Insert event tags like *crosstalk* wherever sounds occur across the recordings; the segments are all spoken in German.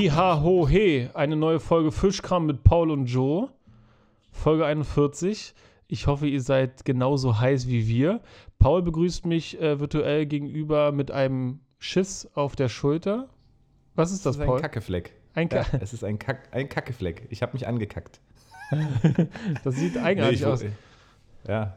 Hi, ha, ho, he. Eine neue Folge Fischkram mit Paul und Joe. Folge 41. Ich hoffe, ihr seid genauso heiß wie wir. Paul begrüßt mich äh, virtuell gegenüber mit einem Schiss auf der Schulter. Was ist das, das ist Paul? Ein Kackefleck. Ein Ka ja, es ist ein, Kack, ein Kackefleck. Ich habe mich angekackt. *laughs* das sieht eigenartig nee, aus. Ja.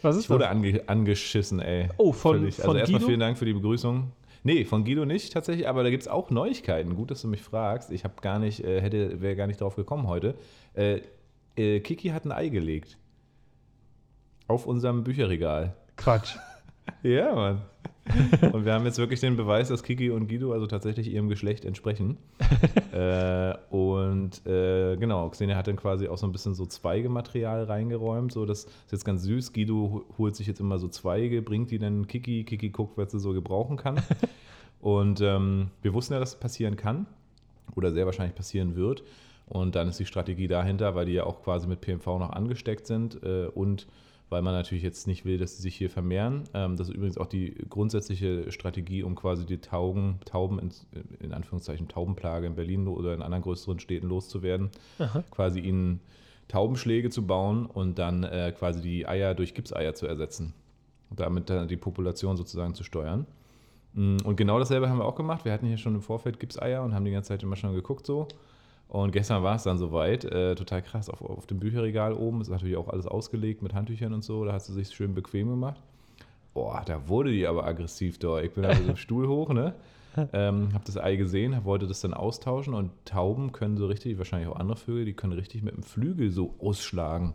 Was ist ich wurde ange, angeschissen, ey. Oh, von, Völlig. von Also erstmal Guido? vielen Dank für die Begrüßung. Nee, von Guido nicht tatsächlich, aber da gibt es auch Neuigkeiten. Gut, dass du mich fragst. Ich habe gar nicht, äh, hätte, wäre gar nicht drauf gekommen heute. Äh, äh, Kiki hat ein Ei gelegt. Auf unserem Bücherregal. Quatsch. *laughs* Ja, Mann. Und wir haben jetzt wirklich den Beweis, dass Kiki und Guido also tatsächlich ihrem Geschlecht entsprechen. *laughs* äh, und äh, genau, Xenia hat dann quasi auch so ein bisschen so Zweigematerial reingeräumt. So, das ist jetzt ganz süß. Guido holt sich jetzt immer so Zweige, bringt die dann Kiki. Kiki guckt, was sie so gebrauchen kann. *laughs* Und ähm, wir wussten ja, dass es passieren kann oder sehr wahrscheinlich passieren wird. Und dann ist die Strategie dahinter, weil die ja auch quasi mit PMV noch angesteckt sind äh, und weil man natürlich jetzt nicht will, dass sie sich hier vermehren. Ähm, das ist übrigens auch die grundsätzliche Strategie, um quasi die Tauben, Tauben in, in Anführungszeichen Taubenplage in Berlin oder in anderen größeren Städten loszuwerden. Aha. Quasi ihnen Taubenschläge zu bauen und dann äh, quasi die Eier durch Gipseier zu ersetzen. Und damit dann die Population sozusagen zu steuern. Mm, Und genau dasselbe haben wir auch gemacht. Wir hatten hier schon im Vorfeld Gipseier und haben die ganze Zeit immer schon geguckt so. Und gestern war es dann soweit, äh, total krass, auf, auf dem Bücherregal oben ist natürlich auch alles ausgelegt mit Handtüchern und so, da hat sie sich schön bequem gemacht. Boah, da wurde die aber aggressiv da. Ich bin da mit dem Stuhl hoch, ne? *laughs* Ähm, hab das Ei gesehen, wollte das dann austauschen und Tauben können so richtig, wahrscheinlich auch andere Vögel, die können richtig mit dem Flügel so ausschlagen.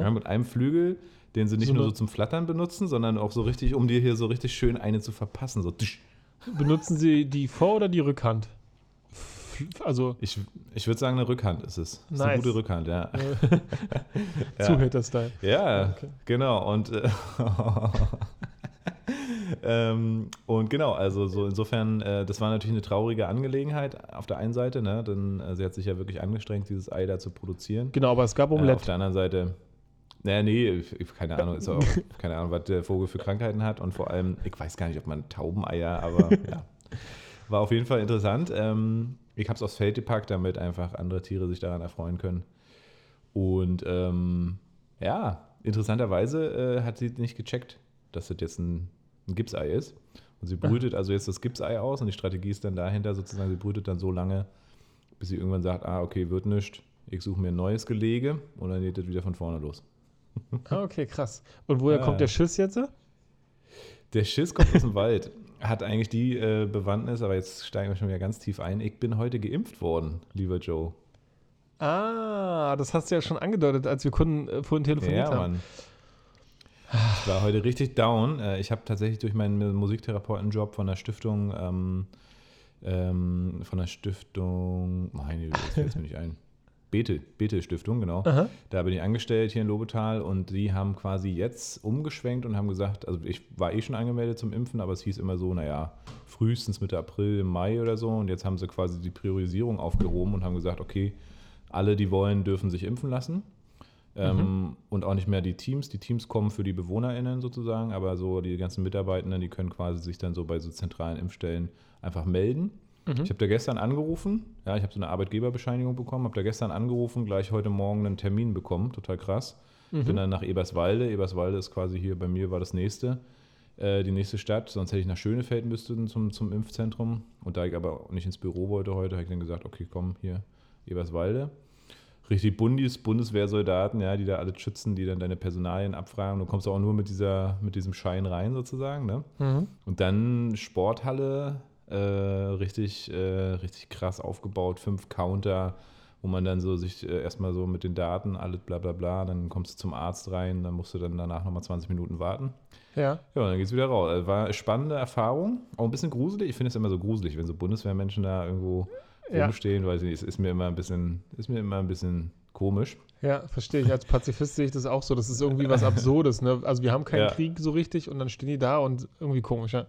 Ja, mit einem Flügel, den sie nicht So nur so zum Flattern benutzen, sondern auch so richtig, um dir hier so richtig schön eine zu verpassen. So. Benutzen Sie die Vor- oder die Rückhand? Also Ich, ich würde sagen, eine Rückhand ist es. Ist eine Nice. gute Rückhand, ja. Ja. *laughs* Zuhälter-Style. Ja, Okay. genau. Und, äh, *laughs* ähm, und genau, also so insofern, äh, das war natürlich eine traurige Angelegenheit auf der einen Seite, ne? Denn äh, sie hat sich ja wirklich angestrengt, dieses Ei da zu produzieren. Genau, aber es gab Äh, auf Omelette. der anderen Seite, naja, nee, keine Ahnung, ist auch, *laughs* keine Ahnung, was der Vogel für Krankheiten hat und vor allem, ich weiß gar nicht, ob man Taubeneier, aber ja. War auf jeden Fall interessant. Ähm, ich habe es aufs Feld gepackt, damit einfach andere Tiere sich daran erfreuen können. Und ähm, ja, interessanterweise äh, hat sie nicht gecheckt, dass das jetzt ein, ein Gipsei ist. Und sie brütet also jetzt das Gipsei aus und die Strategie ist dann dahinter sozusagen, sie brütet dann so lange, bis sie irgendwann sagt, ah, okay, wird nichts, ich suche mir ein neues Gelege und dann geht das wieder von vorne los. Ah, okay, krass. Und woher Ja. *laughs* kommt der Schiss jetzt? Der Schiss kommt aus dem Wald. Hat eigentlich die äh, Bewandtnis, aber jetzt steigen wir schon wieder ganz tief ein. Ich bin heute geimpft worden, lieber Joe. Ah, das hast du ja schon angedeutet, als wir Kunden, äh, vorhin telefoniert Ja, haben. Mann. Ich war heute richtig down. Äh, Ich habe tatsächlich durch meinen Musiktherapeutenjob von der Stiftung, ähm, ähm, von der Stiftung, meine das fällt mir nicht ein. Bethel, Bethel Stiftung, genau. Aha. Da bin ich angestellt hier in Lobetal und die haben quasi jetzt umgeschwenkt und haben gesagt, also ich war eh schon angemeldet zum Impfen, aber es hieß immer so, naja, frühestens Mitte April, Mai oder so. Und jetzt haben sie quasi die Priorisierung aufgehoben und haben gesagt, okay, alle, die wollen, dürfen sich impfen lassen. Ähm, und auch nicht mehr die Teams. Die Teams kommen für die BewohnerInnen sozusagen, aber so die ganzen Mitarbeitenden, die können quasi sich dann so bei so zentralen Impfstellen einfach melden. Mhm. Ich habe da gestern angerufen, ja, ich habe so eine Arbeitgeberbescheinigung bekommen, habe da gestern angerufen, gleich heute Morgen einen Termin bekommen, total krass. Mhm. Bin dann nach Eberswalde, Eberswalde ist quasi hier bei mir, war das nächste, äh, die nächste Stadt, sonst hätte ich nach Schönefeld müssten zum, zum Impfzentrum. Und da ich aber nicht ins Büro wollte heute, habe ich dann gesagt, okay, komm, hier, Eberswalde. Richtig Bundis, Bundeswehrsoldaten, ja, die da alle schützen, die dann deine Personalien abfragen. Du kommst auch nur mit, dieser, mit diesem Schein rein sozusagen, ne? Mhm. Und dann Sporthalle, äh, richtig, äh, richtig krass aufgebaut, fünf Counter, wo man dann so sich äh, erstmal so mit den Daten, alles bla bla bla, dann kommst du zum Arzt rein, dann musst du dann danach nochmal 20 Minuten warten. Ja. Ja, und dann geht's wieder raus. Also war eine spannende Erfahrung, auch ein bisschen gruselig. Ich finde es immer so gruselig, wenn so Bundeswehrmenschen da irgendwo Ja. rumstehen, weil es ist mir immer ein bisschen, ist mir immer ein bisschen komisch. Ja, verstehe ich. Als Pazifist sehe ich das auch so. Das ist irgendwie was *laughs* Absurdes. Ne? Also wir haben keinen Ja. Krieg so richtig und dann stehen die da und irgendwie komisch, ja.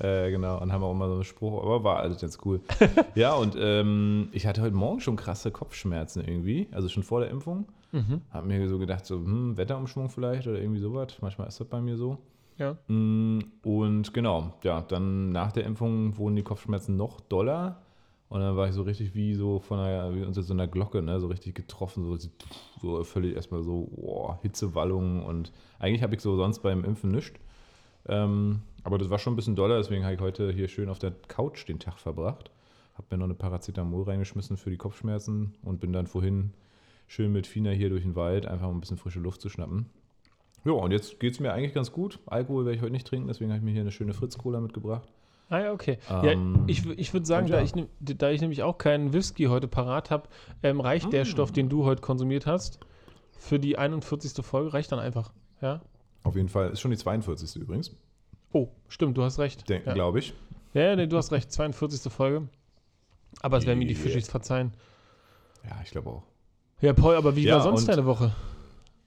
Äh, genau, und haben auch immer so einen Spruch, aber war alles ganz cool. *laughs* ja, und ähm, ich hatte heute Morgen schon krasse Kopfschmerzen irgendwie, also schon vor der Impfung. Mhm. Hab mir so gedacht, so, hm, Wetterumschwung vielleicht oder irgendwie sowas. Manchmal ist das bei mir so. Ja. Mm, Und genau, ja, dann nach der Impfung wurden die Kopfschmerzen noch doller. Und dann war ich so richtig wie so von einer, wie unter so einer Glocke, ne, so richtig getroffen, so, so völlig erstmal so, boah, Hitzewallungen und eigentlich habe ich so sonst beim Impfen nichts. Ähm, aber das war schon ein bisschen doller, deswegen habe ich heute hier schön auf der Couch den Tag verbracht. Habe mir noch eine Paracetamol reingeschmissen für die Kopfschmerzen und bin dann vorhin schön mit Fina hier durch den Wald, einfach um ein bisschen frische Luft zu schnappen. Ja, und jetzt geht es mir eigentlich ganz gut. Alkohol werde ich heute nicht trinken, deswegen habe ich mir hier eine schöne Fritz-Cola mitgebracht. Ah ja, okay. Ähm, ja, ich ich würde sagen, und da, ich, da ich nämlich auch keinen Whisky heute parat habe, ähm, reicht der Ah. Stoff, den du heute konsumiert hast, für die 41. Folge, reicht dann einfach. Ja? Auf jeden Fall. Ist schon die 42. übrigens, Oh, stimmt, du hast recht. ja. glaube ich. Ja, ja, nee, du hast recht, 42. Folge. Aber es werden mir die. Fischis verzeihen. Ja, ich glaube auch. Ja, Paul, aber wie Ja, war sonst deine Woche?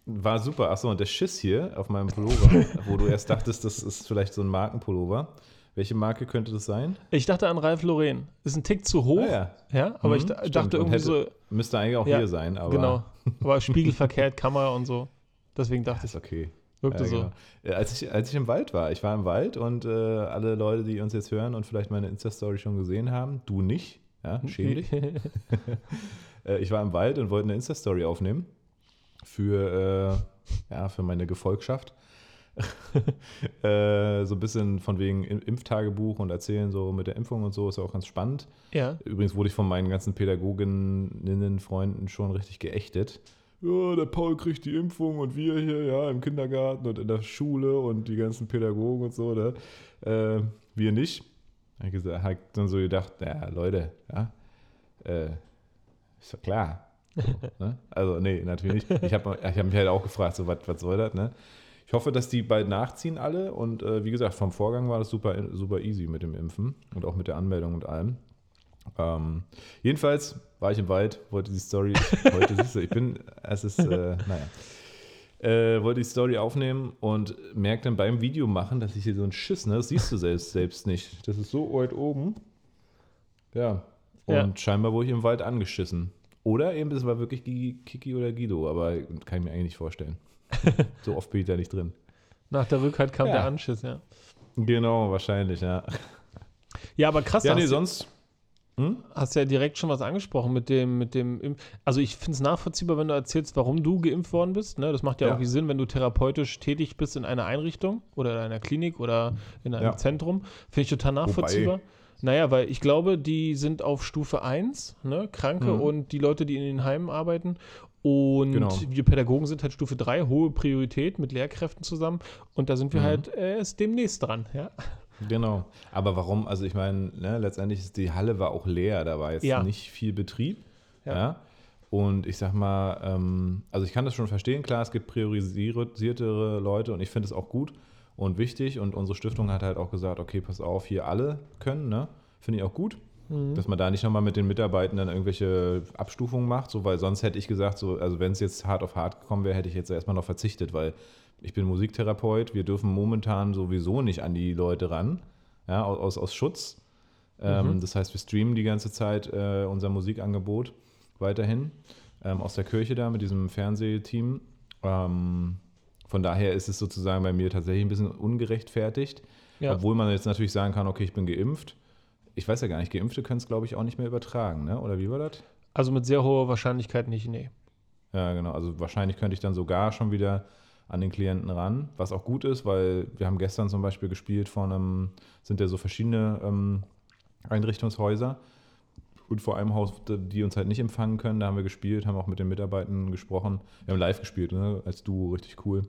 War super. Achso, und der Schiss hier auf meinem Pullover, *laughs* wo du erst dachtest, das ist vielleicht so ein Markenpullover. Welche Marke könnte das sein? Ich dachte an Ralf Lauren. Ist ein Tick zu hoch, Ah, ja. ja, aber Mhm, ich da- stimmt. dachte Und irgendwie hätte- so, Müsste eigentlich auch Ja, hier sein, aber genau. *laughs* Aber spiegelverkehrt, Kamera und so. Deswegen dachte ist ich, okay. Wirkte Ja, so. genau. Äh, Als, ich, als ich im Wald war, ich war im Wald und äh, alle Leute, die uns jetzt hören und vielleicht meine Insta-Story schon gesehen haben, du nicht, ja, schäm dich. *laughs* Äh, ich war im Wald und wollte eine Insta-Story aufnehmen für, äh, ja, für meine Gefolgschaft. *laughs* äh, so ein bisschen von wegen Im- Impftagebuch und erzählen so mit der Impfung und so, ist ja auch ganz spannend. ja. Übrigens wurde ich von meinen ganzen Pädagoginnen, Freunden schon richtig geächtet. Ja, der Paul kriegt die Impfung und wir hier, ja, im Kindergarten und in der Schule und die ganzen Pädagogen und so, ne? Äh, wir nicht. Ich gesagt, hab dann so gedacht, ja, Leute, ja, äh, ist doch klar. So, *laughs* ne? Also, nee, natürlich nicht. Ich habe ich hab mich halt auch gefragt, so, was was soll das, ne? Ich hoffe, dass die bald nachziehen alle und äh, wie gesagt, vom Vorgang war das super, super easy mit dem Impfen und auch mit der Anmeldung und allem. Ähm, jedenfalls war ich im Wald, wollte die Story, *laughs* heute siehst du, ich bin, es ist, äh, naja, äh, wollte die Story aufnehmen und merkte dann beim Video machen, dass ich hier so ein Schiss, ne, das siehst du selbst, selbst nicht. Das ist so weit oben. Ja. Und Ja. scheinbar wurde ich im Wald angeschissen. Oder eben, es war wirklich Kiki oder Guido, aber kann ich mir eigentlich nicht vorstellen. *laughs* so oft bin ich da nicht drin. Nach der Rückhalt kam Ja. der Anschiss, ja. Genau, wahrscheinlich, ja. Ja, aber krass, Ja, nee, sonst. Hm? hast ja direkt schon was angesprochen mit dem, mit dem Imp Also ich finde es nachvollziehbar, wenn du erzählst, warum du geimpft worden bist. Ne? Das macht ja, Ja. irgendwie Sinn, wenn du therapeutisch tätig bist in einer Einrichtung oder in einer Klinik oder in einem Ja. Zentrum. Finde ich total nachvollziehbar. Naja, weil ich glaube, die sind auf Stufe 1, ne? Kranke Mhm. und die Leute, die in den Heimen arbeiten. Und Genau. wir Pädagogen sind halt Stufe 3, hohe Priorität mit Lehrkräften zusammen. Und da sind wir Mhm. halt äh, erst demnächst dran, ja. Genau. Aber warum? Also ich meine, ne, letztendlich ist die Halle war auch leer, da war jetzt Ja. nicht viel Betrieb. Ja. Ja. Und ich sag mal, ähm, also ich kann das schon verstehen, klar, es gibt priorisiertere Leute und ich finde es auch gut und wichtig. Und unsere Stiftung hat halt auch gesagt, okay, pass auf, hier alle können, ne? Finde ich auch gut. Mhm. Dass man da nicht nochmal mit den Mitarbeitern dann irgendwelche Abstufungen macht, so, weil sonst hätte ich gesagt, so, also wenn es jetzt hart auf hart gekommen wäre, hätte ich jetzt erstmal noch verzichtet, weil ich bin Musiktherapeut, wir dürfen momentan sowieso nicht an die Leute ran, ja, aus, aus Schutz. Ähm, Mhm. Das heißt, wir streamen die ganze Zeit äh, unser Musikangebot weiterhin ähm, aus der Kirche da mit diesem Fernsehteam. Ähm, von daher ist es sozusagen bei mir tatsächlich ein bisschen ungerechtfertigt, Ja. obwohl man jetzt natürlich sagen kann, okay, ich bin geimpft. Ich weiß ja gar nicht, Geimpfte können es, glaube ich, auch nicht mehr übertragen, ne? oder wie war das? Also mit sehr hoher Wahrscheinlichkeit nicht, nee. Ja, genau. Also wahrscheinlich könnte ich dann sogar schon wieder an den Klienten ran, was auch gut ist, weil wir haben gestern zum Beispiel gespielt von einem, sind ja so verschiedene ähm, Einrichtungshäuser und vor einem Haus, die uns halt nicht empfangen können, da haben wir gespielt, haben auch mit den Mitarbeitern gesprochen. Wir haben live gespielt, ne? als Duo, richtig cool.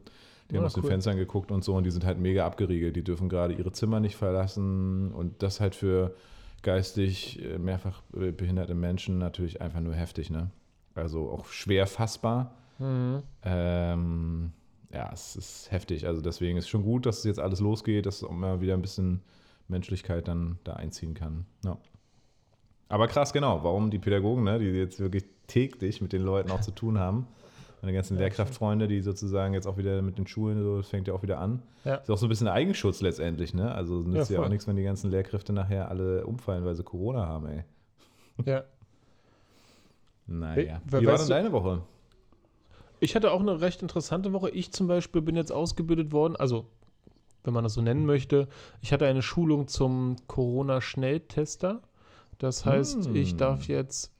Die haben aus den cool. Fenstern geguckt und so und die sind halt mega abgeriegelt. Die dürfen gerade ihre Zimmer nicht verlassen und das halt für geistig äh, mehrfach äh, behinderte Menschen natürlich einfach nur heftig, ne? Also auch schwer fassbar. Mhm. Ähm, ja, es ist heftig. Also deswegen ist schon gut, dass es jetzt alles losgeht, dass auch mal wieder ein bisschen Menschlichkeit dann da einziehen kann. Ja. Aber krass, genau, warum die Pädagogen, ne, die jetzt wirklich täglich mit den Leuten auch zu tun haben, meine ganzen Ja, Lehrkraftfreunde, die sozusagen jetzt auch wieder mit den Schulen, so, das fängt ja auch wieder an. Ja. Ist auch so ein bisschen Eigenschutz letztendlich, ne? Also nützt Ja, ja, auch nichts, wenn die ganzen Lehrkräfte nachher alle umfallen, weil sie Corona haben, ey. Ja. Naja. wer Wie war denn du- deine Woche? Ich hatte auch eine recht interessante Woche. Ich zum Beispiel bin jetzt ausgebildet worden, also wenn man das so nennen möchte. Ich hatte eine Schulung zum Corona-Schnelltester. Das heißt, ich Hm. darf jetzt,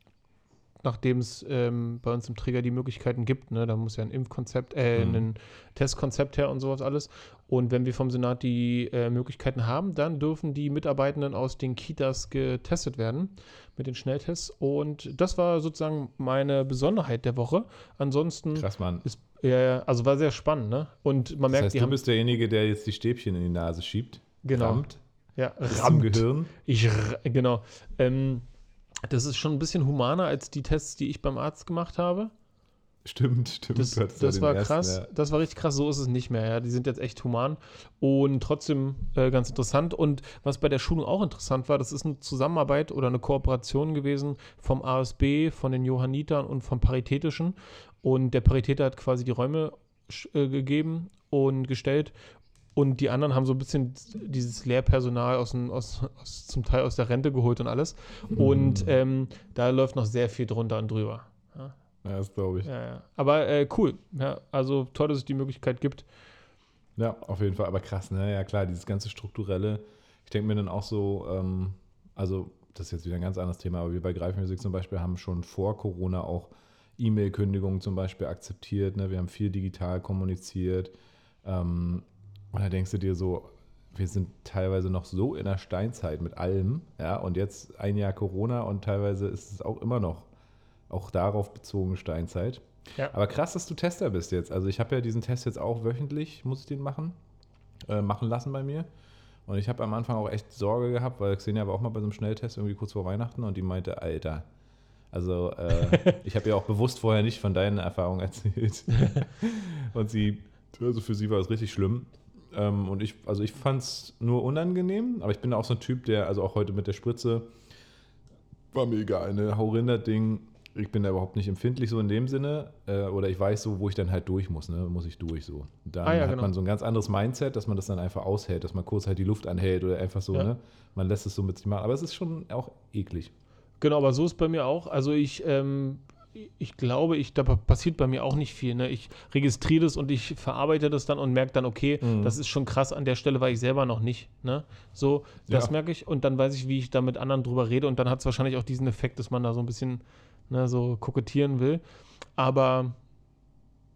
nachdem es ähm, bei uns im Träger die Möglichkeiten gibt, ne, da muss ja ein Impfkonzept, äh, Mhm. ein Testkonzept her und sowas alles. Und wenn wir vom Senat die äh, Möglichkeiten haben, dann dürfen die Mitarbeitenden aus den Kitas getestet werden mit den Schnelltests. Und das war sozusagen meine Besonderheit der Woche. Ansonsten Krass, Mann. ist, ja, also war sehr spannend, ne? Und man Das merkt, heißt, die du bist derjenige, der jetzt die Stäbchen in die Nase schiebt. Genau. Rammt. ja, rammt. Gehirn. Ich, genau. Ähm, das ist schon ein bisschen humaner als die Tests, die ich beim Arzt gemacht habe. Stimmt, stimmt. Das, das war ersten, krass. ja. Das war richtig krass. So ist es nicht mehr. Ja. Die sind jetzt echt human und trotzdem äh, ganz interessant. Und was bei der Schulung auch interessant war, das ist eine Zusammenarbeit oder eine Kooperation gewesen vom ASB, von den Johannitern und vom Paritätischen. Und der Paritäter hat quasi die Räume äh, gegeben und gestellt. Und die anderen haben so ein bisschen dieses Lehrpersonal aus, dem, aus, aus zum Teil aus der Rente geholt und alles. Und ähm, da läuft noch sehr viel drunter und drüber. Ja. Ja, das glaube ich. Ja. Ja, ja. Aber äh, cool. Ja, also toll, dass es die Möglichkeit gibt. auf jeden Fall. Aber krass, ne? Ja, klar, dieses ganze Strukturelle. Ich denke mir dann auch so, ähm, also, das ist jetzt wieder ein ganz anderes Thema, aber wir bei Greifmusik zum Beispiel haben schon vor Corona auch E-Mail-Kündigungen zum Beispiel akzeptiert. Ne? Wir haben viel digital kommuniziert. Ähm, und da denkst du dir so, wir sind teilweise noch so in der Steinzeit mit allem, ja, und jetzt ein Jahr Corona und teilweise ist es auch immer noch auch darauf bezogen Steinzeit. Ja. Aber krass, dass du Tester bist jetzt. Also ich habe ja diesen Test jetzt auch wöchentlich, muss ich den machen, äh, machen lassen bei mir. Und ich habe am Anfang auch echt Sorge gehabt, weil Xenia war auch mal bei so einem Schnelltest irgendwie kurz vor Weihnachten und die meinte, Alter, also äh, ich habe ihr auch bewusst vorher nicht von deinen Erfahrungen erzählt. *laughs* und sie, also für sie war es richtig schlimm. Ähm, und ich, also ich fand es nur unangenehm, aber ich bin auch so ein Typ, der, also auch heute mit der Spritze, war mir egal, ne, hau Ding. Ich bin da überhaupt nicht empfindlich so in dem Sinne. Äh, oder ich weiß so, wo ich dann halt durch muss, ne? Muss ich durch so. Dann Ah ja, hat genau. man so ein ganz anderes Mindset, dass man das dann einfach aushält, dass man kurz halt die Luft anhält oder einfach so, Ja. ne? Man lässt es so mit sich machen. Aber es ist schon auch eklig. Genau, aber so ist bei mir auch. Also ich, ähm, ich glaube, ich, da passiert bei mir auch nicht viel. Ne? Ich registriere das und ich verarbeite das dann und merke dann, okay, Mhm. das ist schon krass, an der Stelle war ich selber noch nicht. Ne? So, das Ja. merke ich und dann weiß ich, wie ich da mit anderen drüber rede und dann hat es wahrscheinlich auch diesen Effekt, dass man da so ein bisschen ne, so kokettieren will. Aber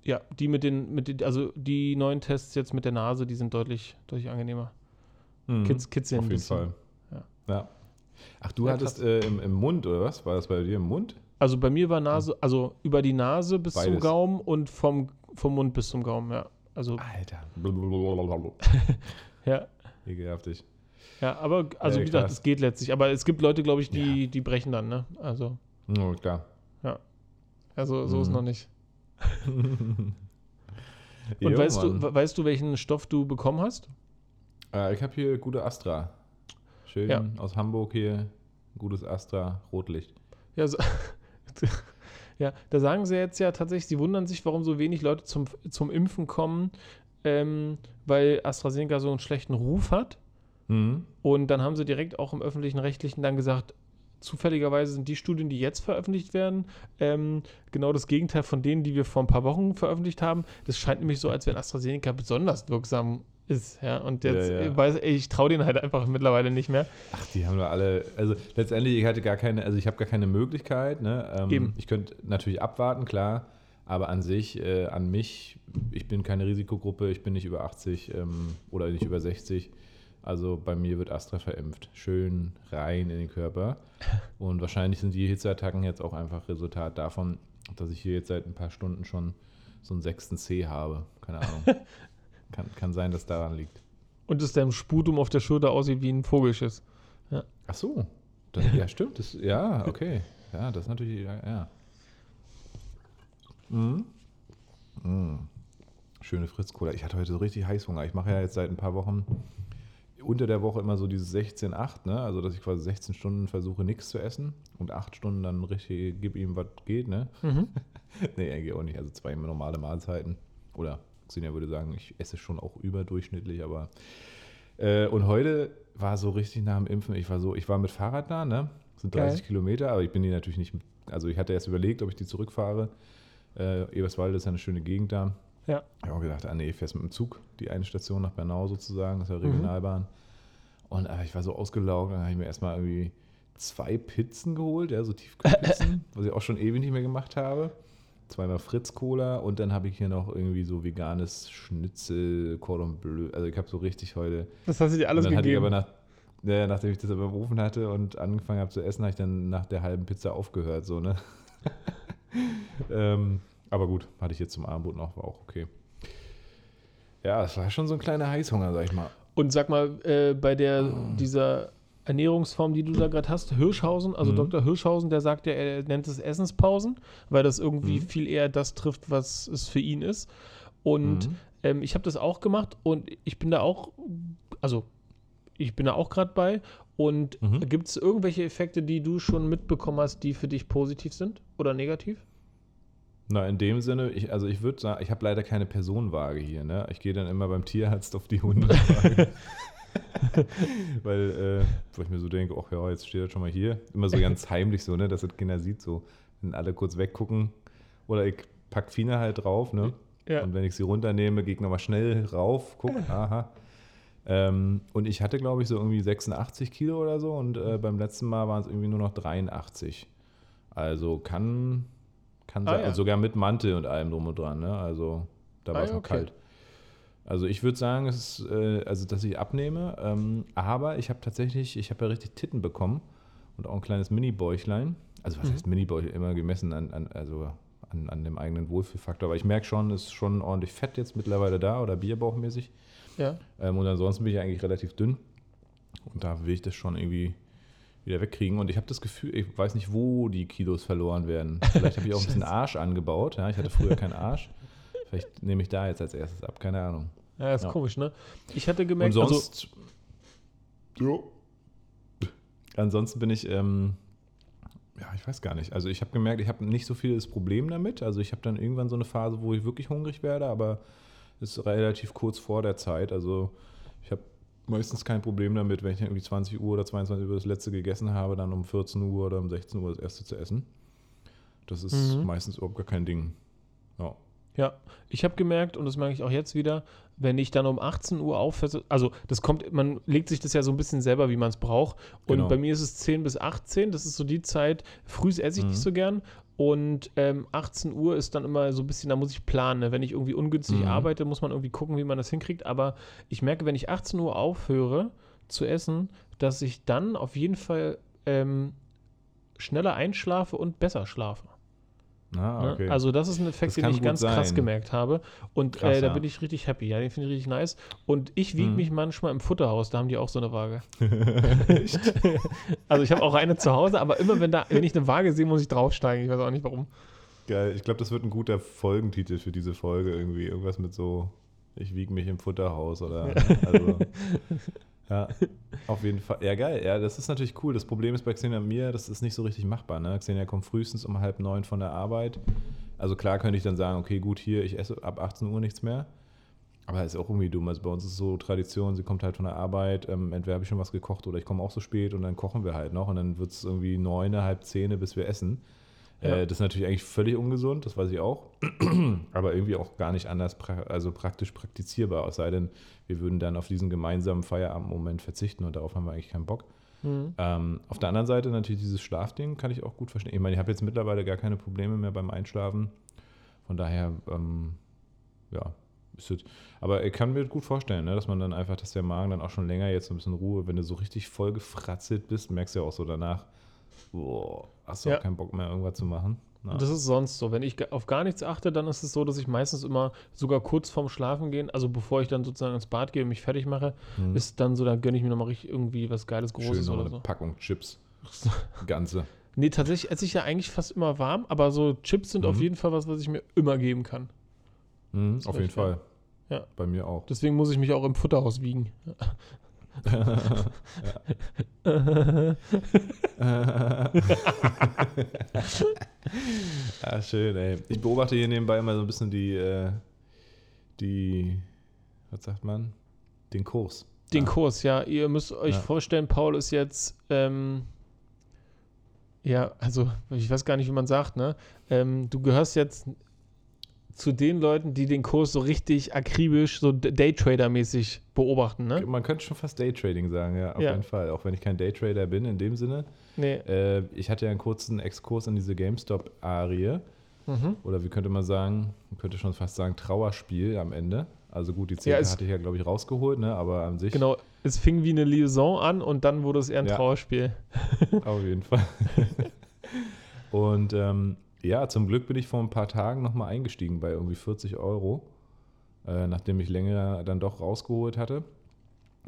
ja, die mit den, mit den, also die neuen Tests jetzt mit der Nase, die sind deutlich, deutlich angenehmer. Mhm. Kids, kitzeln Auf ein jeden bisschen. Fall. Ja. Ja. Ach, du Ja, hattest äh, im, im Mund, oder was? War das bei dir im Mund? Also bei mir war Nase, also über die Nase bis zum Beides. Gaumen und vom, vom Mund bis zum Gaumen, ja. Also, Alter. *laughs* ja. Ekelhaftig. Ja, aber, also Ja, wie gesagt, es geht letztlich. Aber es gibt Leute, glaube ich, die, die brechen dann, ne? Also, Oh, klar. also so ist Mhm. noch nicht. Jo, *laughs* Und weißt, Mann. du, we- weißt du, welchen Stoff du bekommen hast? Äh, ich habe hier gute Astra. Schön Ja. aus Hamburg hier. Gutes Astra, Rotlicht. Ja, so, *laughs* ja, da sagen sie jetzt ja tatsächlich, sie wundern sich, warum so wenig Leute zum, zum Impfen kommen, ähm, weil AstraZeneca so einen schlechten Ruf hat. Mhm. Und dann haben sie direkt auch im öffentlichen Rechtlichen dann gesagt, zufälligerweise sind die Studien, die jetzt veröffentlicht werden, ähm, genau das Gegenteil von denen, die wir vor ein paar Wochen veröffentlicht haben. Das scheint nämlich so, als wenn AstraZeneca besonders wirksam ist. Ja? Und jetzt, Ja, ja. weiß, ich traue denen halt einfach mittlerweile nicht mehr. Ach, die haben wir alle. Also letztendlich, ich hatte gar keine, also ich habe gar keine Möglichkeit. Ne? Ähm, Eben. Ich könnte natürlich abwarten, klar. Aber an sich, äh, an mich, ich bin keine Risikogruppe, ich bin nicht über 80 ähm, oder nicht über 60. Also bei mir wird Astra verimpft. Schön rein in den Körper. *laughs* Und wahrscheinlich sind die Hitzeattacken jetzt auch einfach Resultat davon, dass ich hier jetzt seit ein paar Stunden schon so einen sechsten C habe. Keine Ahnung. *laughs* kann, kann sein, dass daran liegt. Und dass dein Sputum auf der Schulter aussieht wie ein Vogelschiss. Ach so. Das, ja, stimmt. Das, ja, okay. Ja, das ist natürlich, ja. ja. Mhm. Mhm. Schöne Fritz-Cola. Ich hatte heute so richtig Heißhunger. Ich mache ja jetzt seit ein paar Wochen unter der Woche immer so dieses 16-8, ne? Also, dass ich quasi 16 Stunden versuche, nichts zu essen und 8 Stunden dann richtig, gib ihm, was geht, ne? Mhm. *laughs* nee, eigentlich auch nicht. Also zwei normale Mahlzeiten. Oder Xenia würde sagen, ich esse schon auch überdurchschnittlich, aber. Äh, und heute war so richtig nach dem Impfen, ich war so, ich war mit Fahrrad da, ne? Das sind 30 Geil. Kilometer, aber ich bin die natürlich nicht, also ich hatte erst überlegt, ob ich die zurückfahre. Äh, Eberswalde ist ja eine schöne Gegend da. Ja. Ich habe auch gedacht, ah nee, fährst mit dem Zug, die eine Station nach Bernau sozusagen, das ist ja Mhm. Regionalbahn. Und äh, ich war so ausgelaugt, dann habe ich mir erstmal irgendwie zwei Pizzen geholt, ja, so Tiefkühlpizzen, *laughs* was ich auch schon ewig nicht mehr gemacht habe. Zweimal Fritz Cola und dann habe ich hier noch irgendwie so veganes Schnitzel, Cordon Bleu. Also ich habe so richtig heute. Das hast du dir alles und dann gegeben. Hatte ich aber nach, ja, nachdem ich das aber im Ofen hatte und angefangen habe zu essen, habe ich dann nach der halben Pizza aufgehört, so, ne? *laughs* ähm, aber gut, hatte ich jetzt zum Abendbrot noch, war auch okay. Ja, es war schon so ein kleiner Heißhunger, sag ich mal. Und sag mal, äh, bei der, dieser Ernährungsform, die du da gerade hast, Hirschhausen, also Mhm. Dr. Hirschhausen, der sagt ja, er nennt es Essenspausen, weil das irgendwie Mhm. viel eher das trifft, was es für ihn ist. Und Mhm. ähm, ich habe das auch gemacht und ich bin da auch, also ich bin da auch gerade bei. Und Mhm. gibt es irgendwelche Effekte, die du schon mitbekommen hast, die für dich positiv sind oder negativ? Na, in dem Sinne, ich, also ich würde sagen, ich habe leider keine Personenwaage hier. Ne? Ich gehe dann immer beim Tierarzt auf die *laughs* Hundewaage. *laughs* Weil, äh, wo ich mir so denke, ach ja, jetzt steht er schon mal hier. Immer so ganz heimlich so, ne, dass das Kinder sieht, so, wenn alle kurz weggucken. Oder ich pack Fine halt drauf, ne? Ja. Und wenn ich sie runternehme, gehe ich nochmal schnell rauf, guck, aha. Ähm, und ich hatte, glaube ich, so irgendwie 86 Kilo oder so und äh, beim letzten Mal waren es irgendwie nur noch 83. Also kann, kann Ah, sein, ja. also sogar mit Mantel und allem drum und dran, ne? Also da war Ah, es noch okay. kalt. Also ich würde sagen, es ist, äh, also dass ich abnehme, ähm, aber ich habe tatsächlich, ich habe ja richtig Titten bekommen und auch ein kleines Mini-Bäuchlein. Also was Mhm. heißt Mini-Bäuchlein? Immer gemessen an, an, also an, an dem eigenen Wohlfühlfaktor. Aber ich merke schon, es ist schon ordentlich Fett jetzt mittlerweile da oder Bierbauchmäßig. Ja. Ähm, und ansonsten bin ich eigentlich relativ dünn. Und da will ich das schon irgendwie wieder wegkriegen. Und ich habe das Gefühl, ich weiß nicht, wo die Kilos verloren werden. Vielleicht habe ich auch ein bisschen *laughs* Arsch angebaut. Ja, ich hatte früher keinen Arsch. Vielleicht nehme ich da jetzt als erstes ab, keine Ahnung. Ja, ist Ja. komisch, ne? Ich hatte Und gemerkt, also, sonst. jo. Ansonsten bin ich, ähm, ja, ich weiß gar nicht. Also ich habe gemerkt, ich habe nicht so viel das Problem damit. Also ich habe dann irgendwann so eine Phase, wo ich wirklich hungrig werde, aber es ist relativ kurz vor der Zeit. Also ich habe meistens kein Problem damit, wenn ich irgendwie 20 Uhr oder 22 Uhr das letzte gegessen habe, dann um 14 Uhr oder um 16 Uhr das erste zu essen. Das ist Mhm. meistens überhaupt gar kein Ding. Ja. Ja, ich habe gemerkt, und das merke ich auch jetzt wieder, wenn ich dann um 18 Uhr aufhöre, also das kommt, man legt sich das ja so ein bisschen selber, wie man es braucht. Und Genau. bei mir ist es 10 bis 18, das ist so die Zeit, früh esse ich Mhm. nicht so gern. Und ähm, 18 Uhr ist dann immer so ein bisschen, da muss ich planen. Ne? Wenn ich irgendwie ungünstig Mhm. arbeite, muss man irgendwie gucken, wie man das hinkriegt. Aber ich merke, wenn ich 18 Uhr aufhöre zu essen, dass ich dann auf jeden Fall ähm, schneller einschlafe und besser schlafe. Ah, Ne? okay. Also das ist ein Effekt, Das den ich ganz krass sein. gemerkt habe. Und Krass, äh, da ja. bin ich richtig happy. Ja, den finde ich richtig nice. Und ich wiege Mhm. mich manchmal im Futterhaus, da haben die auch so eine Waage. *laughs* also ich habe auch eine zu Hause, aber immer wenn, da, wenn ich eine Waage sehe, muss ich draufsteigen. Ich weiß auch nicht warum. Geil, ich glaube, das wird ein guter Folgentitel für diese Folge irgendwie. Irgendwas mit so, ich wiege mich im Futterhaus oder. Also, *laughs* ja, *laughs* auf jeden Fall. Ja, geil. Ja, das ist natürlich cool. Das Problem ist bei Xenia und mir, das ist nicht so richtig machbar. Ne? Xenia kommt frühestens um halb neun von der Arbeit. Also klar könnte ich dann sagen, okay, gut, hier, ich esse ab 18 Uhr nichts mehr. Aber ist auch irgendwie dumm. Also bei uns ist es so Tradition, sie kommt halt von der Arbeit, ähm, entweder habe ich schon was gekocht oder ich komme auch so spät und dann kochen wir halt noch und dann wird es irgendwie neun, halb zehn, bis wir essen. Ja. Äh, das ist natürlich eigentlich völlig ungesund, das weiß ich auch. *clears throat* Aber irgendwie auch gar nicht anders, pra also praktisch praktizierbar, es sei denn, wir würden dann auf diesen gemeinsamen Feierabendmoment verzichten und darauf haben wir eigentlich keinen Bock. Mhm. Ähm, auf der anderen Seite natürlich dieses Schlafding kann ich auch gut verstehen. Ich meine, ich habe jetzt mittlerweile gar keine Probleme mehr beim Einschlafen. Von daher, ähm, ja, ist es. Aber ich kann mir gut vorstellen, ne, dass man dann einfach, dass der Magen dann auch schon länger jetzt so ein bisschen Ruhe, wenn du so richtig voll gefratzelt bist, merkst du ja auch so danach, boah, hast du Ja. auch keinen Bock mehr, irgendwas zu machen. Ja. Das ist sonst so. Wenn ich auf gar nichts achte, dann ist es so, dass ich meistens immer sogar kurz vorm Schlafen gehen, also bevor ich dann sozusagen ins Bad gehe und mich fertig mache, Mhm. ist dann so, dann gönne ich mir nochmal richtig irgendwie was Geiles, Schön Großes noch oder eine so. Packung Chips. *laughs* Ganze. Nee, tatsächlich esse ich ja eigentlich fast immer warm, aber so Chips sind auf Mhm. jeden Fall was, was ich mir immer geben kann. Mhm, auf jeden ja. Fall. Ja. Bei mir auch. Deswegen muss ich mich auch im Futterhaus wiegen. Ah, schön, ey. Ich beobachte hier nebenbei immer so ein bisschen die, äh, die, was sagt man? Den Kurs. Den Ja. Kurs, ja. Ihr müsst euch Ja. vorstellen, Paul ist jetzt, ähm, ja, also ich weiß gar nicht, wie man sagt, ne? Ähm, du gehörst jetzt zu den Leuten, die den Kurs so richtig akribisch, so Daytrader-mäßig beobachten, ne? Man könnte schon fast Daytrading sagen, ja, auf Ja. jeden Fall. Auch wenn ich kein Daytrader bin in dem Sinne. Nee. Äh, ich hatte ja einen kurzen Exkurs in diese GameStop-Arie. Mhm. Oder wie könnte man sagen, man könnte schon fast sagen, Trauerspiel am Ende. Also gut, die 10 Ja, hatte ich ja, glaube ich, rausgeholt, ne? aber an sich Genau, es fing wie eine Liaison an und dann wurde es eher ein Ja. Trauerspiel. auf jeden Fall. *laughs* Und ähm, ja, zum Glück bin ich vor ein paar Tagen nochmal eingestiegen bei irgendwie 40 Euro, äh, nachdem ich länger dann doch rausgeholt hatte.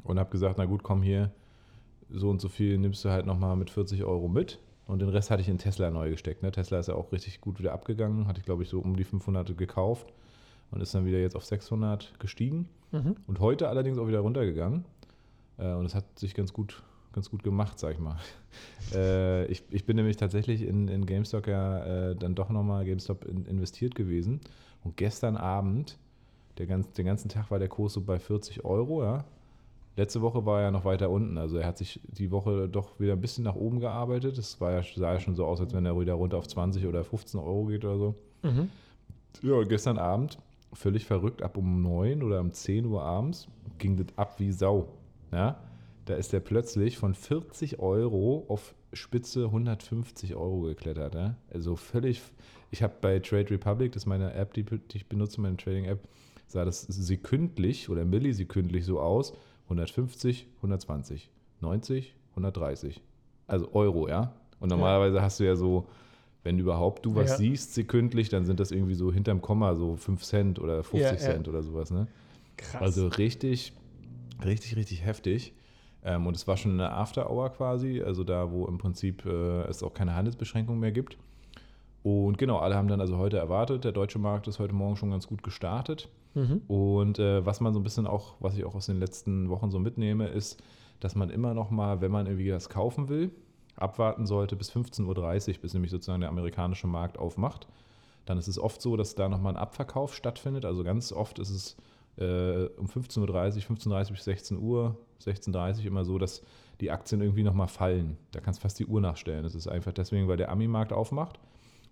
Und habe gesagt, na gut, komm hier, so und so viel nimmst du halt nochmal mit 40 Euro mit. Und den Rest hatte ich in Tesla neu gesteckt. Ne? Tesla ist ja auch richtig gut wieder abgegangen. Hatte ich, glaube ich, so um die 500 gekauft und ist dann wieder jetzt auf 600 gestiegen. Mhm. Und heute allerdings auch wieder runtergegangen. Äh, und es hat sich ganz gut, ganz gut gemacht, sag ich mal. *laughs* äh, ich, ich bin nämlich tatsächlich in, in GameStop ja äh, dann doch nochmal GameStop in, investiert gewesen. Und gestern Abend, der ganz, den ganzen Tag war der Kurs so bei 40 Euro, ja. Letzte Woche war er noch weiter unten. Also er hat sich die Woche doch wieder ein bisschen nach oben gearbeitet. Es war ja, sah ja schon so aus, als wenn er wieder runter auf 20 oder 15 Euro geht oder so. Mhm. Ja, und gestern Abend, völlig verrückt, ab um 9 oder um 10 Uhr abends, ging das ab wie Sau. Ja? Da ist er plötzlich von 40 Euro auf Spitze 150 Euro geklettert. Ja? Also völlig, ich habe bei Trade Republic, das ist meine App, die, die ich benutze, meine Trading-App, sah das sekündlich oder millisekündlich so aus, 150, 120, 90, 130. Also Euro, ja? Und normalerweise hast du ja so, wenn überhaupt du was Ja. siehst sekündlich, dann sind das irgendwie so hinterm Komma so 5 Cent oder 50 Ja, ja. Cent oder sowas, ne? Krass. Also richtig, richtig, richtig heftig. Ähm, und es war schon eine After-Hour quasi, also da, wo im Prinzip äh, es auch keine Handelsbeschränkung mehr gibt. Und genau, alle haben dann also heute erwartet, der deutsche Markt ist heute Morgen schon ganz gut gestartet. mhm. Und äh, was man so ein bisschen auch, was ich auch aus den letzten Wochen so mitnehme, ist, dass man immer noch mal, wenn man irgendwie was kaufen will, abwarten sollte bis 15.30 Uhr, bis nämlich sozusagen der amerikanische Markt aufmacht. Dann ist es oft so, dass da nochmal ein Abverkauf stattfindet. Also ganz oft ist es äh, um 15.30 Uhr, 15.30 bis 16 Uhr, 16.30 Uhr immer so, dass die Aktien irgendwie nochmal fallen. Da kannst du fast die Uhr nachstellen. Das ist einfach deswegen, weil der Ami-Markt aufmacht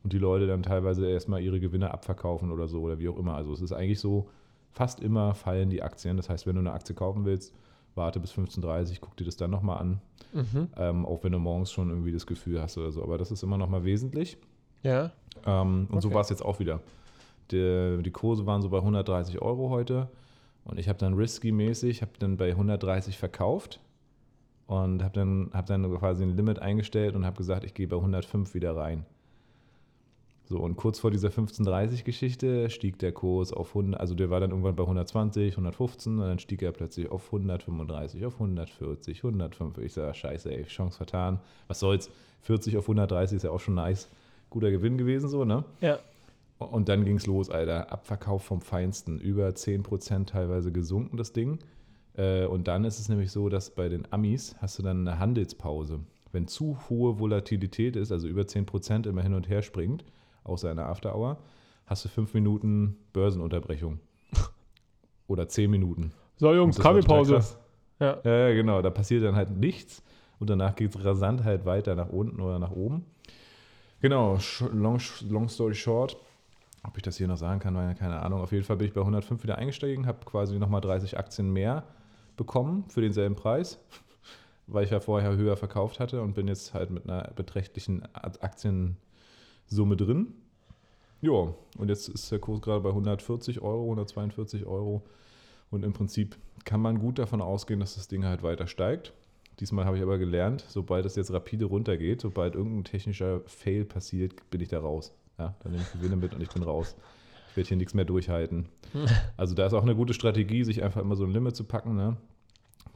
und die Leute dann teilweise erstmal ihre Gewinne abverkaufen oder so oder wie auch immer. Also es ist eigentlich so, fast immer fallen die Aktien. Das heißt, wenn du eine Aktie kaufen willst, warte bis 15.30 Uhr, guck dir das dann nochmal an. Mhm. Ähm, auch wenn du morgens schon irgendwie das Gefühl hast oder so. Aber das ist immer nochmal wesentlich. Ja. Ähm, und so Okay. war es jetzt auch wieder. Die, die Kurse waren so bei 130 Euro heute. Und ich habe dann risky-mäßig, habe dann bei 130 verkauft und habe dann, hab dann quasi ein Limit eingestellt und habe gesagt, ich gehe bei 105 wieder rein. So, und kurz vor dieser 1530-Geschichte stieg der Kurs auf 100, also der war dann irgendwann bei 120, 115 und dann stieg er plötzlich auf 135, auf 140, 105. Ich sage, scheiße, ey, Chance vertan. Was soll's? 40 auf 130 ist ja auch schon nice. Guter Gewinn gewesen, so, ne? Ja. Und dann ging es los, Alter. Abverkauf vom Feinsten. Über 10% teilweise gesunken, das Ding. Äh, Und dann ist es nämlich so, dass bei den Amis hast du dann eine Handelspause. Wenn zu hohe Volatilität ist, also über 10% immer hin und her springt, außer einer After-Hour, hast du fünf Minuten Börsenunterbrechung. *laughs* Oder zehn Minuten. So, Jungs, Kaffeepause. Ja. Ja, genau. Da passiert dann halt nichts und danach geht es rasant halt weiter nach unten oder nach oben. Genau, long, long story short, ob ich das hier noch sagen kann, ja keine Ahnung. Auf jeden Fall bin ich bei 105 wieder eingestiegen, habe quasi nochmal 30 Aktien mehr bekommen für denselben Preis, *laughs* weil ich ja vorher höher verkauft hatte und bin jetzt halt mit einer beträchtlichen Aktiensumme drin. Ja, und jetzt ist der Kurs gerade bei 140 Euro, 142 Euro. Und im Prinzip kann man gut davon ausgehen, dass das Ding halt weiter steigt. Diesmal habe ich aber gelernt, sobald es jetzt rapide runtergeht, sobald irgendein technischer Fail passiert, bin ich da raus. Ja, dann nehme ich Gewinne mit und ich bin raus. Ich werde hier nichts mehr durchhalten. *laughs* Also da ist auch eine gute Strategie, sich einfach immer so ein Limit zu packen. Ne?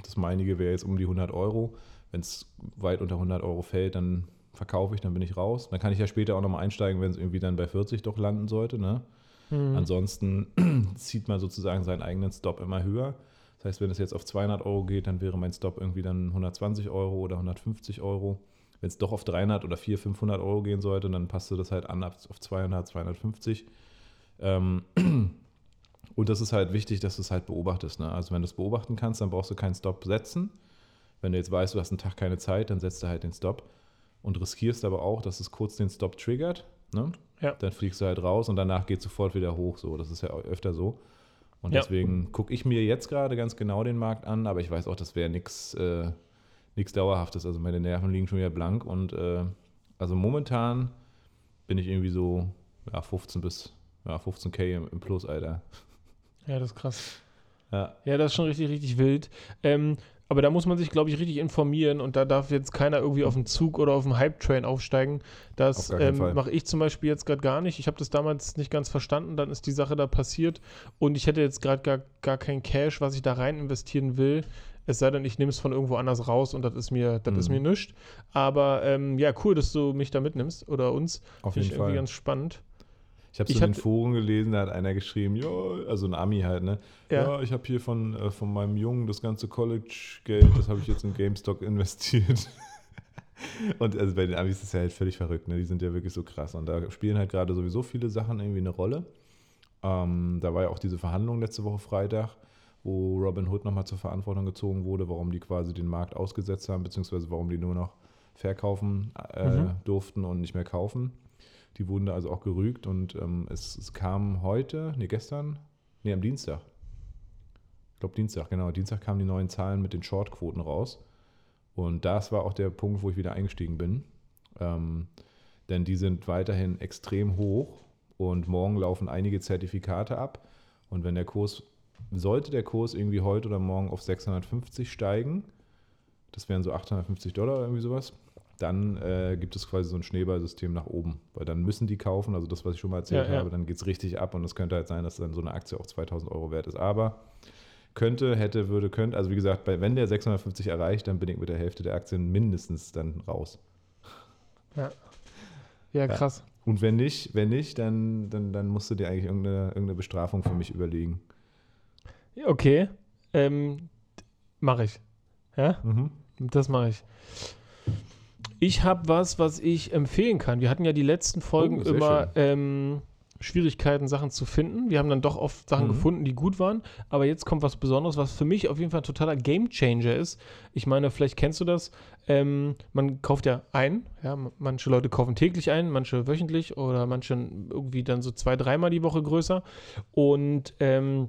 Das meinige wäre jetzt um die 100 Euro. Wenn es weit unter 100 Euro fällt, dann verkaufe ich, dann bin ich raus. Dann kann ich ja später auch nochmal einsteigen, wenn es irgendwie dann bei 40 doch landen sollte. Ne? Mhm. Ansonsten *clears throat* zieht man sozusagen seinen eigenen Stop immer höher. Das heißt, wenn es jetzt auf 200 Euro geht, dann wäre mein Stop irgendwie dann 120 Euro oder 150 Euro. Wenn es doch auf 300 oder 400, 500 Euro gehen sollte, dann passt du das halt an auf 200, 250. Ähm, *clears throat* und das ist halt wichtig, dass du es halt beobachtest. Ne? Also wenn du es beobachten kannst, dann brauchst du keinen Stop setzen. Wenn du jetzt weißt, du hast einen Tag keine Zeit, dann setzt du halt den Stop und riskierst aber auch, dass es kurz den Stop triggert. Ne? Ja. Dann fliegst du halt raus und danach geht sofort wieder hoch. So, das ist ja öfter so. Und Ja. deswegen gucke ich mir jetzt gerade ganz genau den Markt an, aber ich weiß auch, das wäre nichts äh, nix Dauerhaftes. Also meine Nerven liegen schon wieder blank und äh, also momentan bin ich irgendwie so ja, 15 bis ja, 15k im, im Plus, Alter. Ja, das ist krass. Ja, Ja, das ist schon richtig, richtig wild. Ähm, aber da muss man sich, glaube ich, richtig informieren und da darf jetzt keiner irgendwie auf den Zug oder auf den Hype-Train aufsteigen. Das Auf ähm, mache ich zum Beispiel jetzt gerade gar nicht. Ich habe das damals nicht ganz verstanden, dann ist die Sache da passiert und ich hätte jetzt gerade gar, gar kein Cash, was ich da rein investieren will. Es sei denn, ich nehme es von irgendwo anders raus und das ist mir, das ist Mhm. mir nichts. Aber ähm, ja, cool, dass du mich da mitnimmst oder uns. auf Finde ich jeden irgendwie Fall. ganz spannend. Ich habe so Ich in den Foren gelesen, da hat einer geschrieben, ja, also ein Ami halt, ne? Ja. Ja, ich habe hier von, äh, von meinem Jungen das ganze College-Geld, das habe ich jetzt in GameStop *laughs* investiert. Und also bei den Amis ist es ja halt völlig verrückt, ne? Die sind ja wirklich so krass. Und da spielen halt gerade sowieso viele Sachen irgendwie eine Rolle. Ähm, da war ja auch diese Verhandlung letzte Woche Freitag, wo Robin Hood nochmal zur Verantwortung gezogen wurde, warum die quasi den Markt ausgesetzt haben, beziehungsweise warum die nur noch verkaufen äh, Mhm. durften und nicht mehr kaufen. Die wurden da also auch gerügt und ähm, es, es kam heute, nee, gestern, nee, am Dienstag. Ich glaube Dienstag, genau. Dienstag kamen die neuen Zahlen mit den Shortquoten raus. Und das war auch der Punkt, wo ich wieder eingestiegen bin. Ähm, denn die sind weiterhin extrem hoch und morgen laufen einige Zertifikate ab. Und wenn der Kurs, sollte der Kurs irgendwie heute oder morgen auf 650 steigen, das wären so 850 Dollar oder irgendwie sowas, dann äh, gibt es quasi so ein Schneeballsystem nach oben. Weil dann müssen die kaufen, also das, was ich schon mal erzählt Ja, ja. habe, dann geht es richtig ab und es könnte halt sein, dass dann so eine Aktie auch 2000 Euro wert ist. Aber könnte, hätte, würde, könnte. Also wie gesagt, bei, wenn der 650 erreicht, dann bin ich mit der Hälfte der Aktien mindestens dann raus. *laughs* Ja, ja krass. Und wenn nicht, wenn nicht, dann, dann, dann musst du dir eigentlich irgendeine, irgendeine Bestrafung für mich überlegen. Okay, ähm, mache ich. Ja? Mhm. Das mache ich. Ich habe was, was ich empfehlen kann. Wir hatten ja die letzten Folgen Oh, immer ähm, Schwierigkeiten, Sachen zu finden. Wir haben dann doch oft Sachen Mhm. gefunden, die gut waren. Aber jetzt kommt was Besonderes, was für mich auf jeden Fall ein totaler Gamechanger ist. Ich meine, vielleicht kennst du das. Ähm, man kauft ja ein. Ja, manche Leute kaufen täglich ein, manche wöchentlich oder manche irgendwie dann so zwei, dreimal die Woche größer. Und ähm,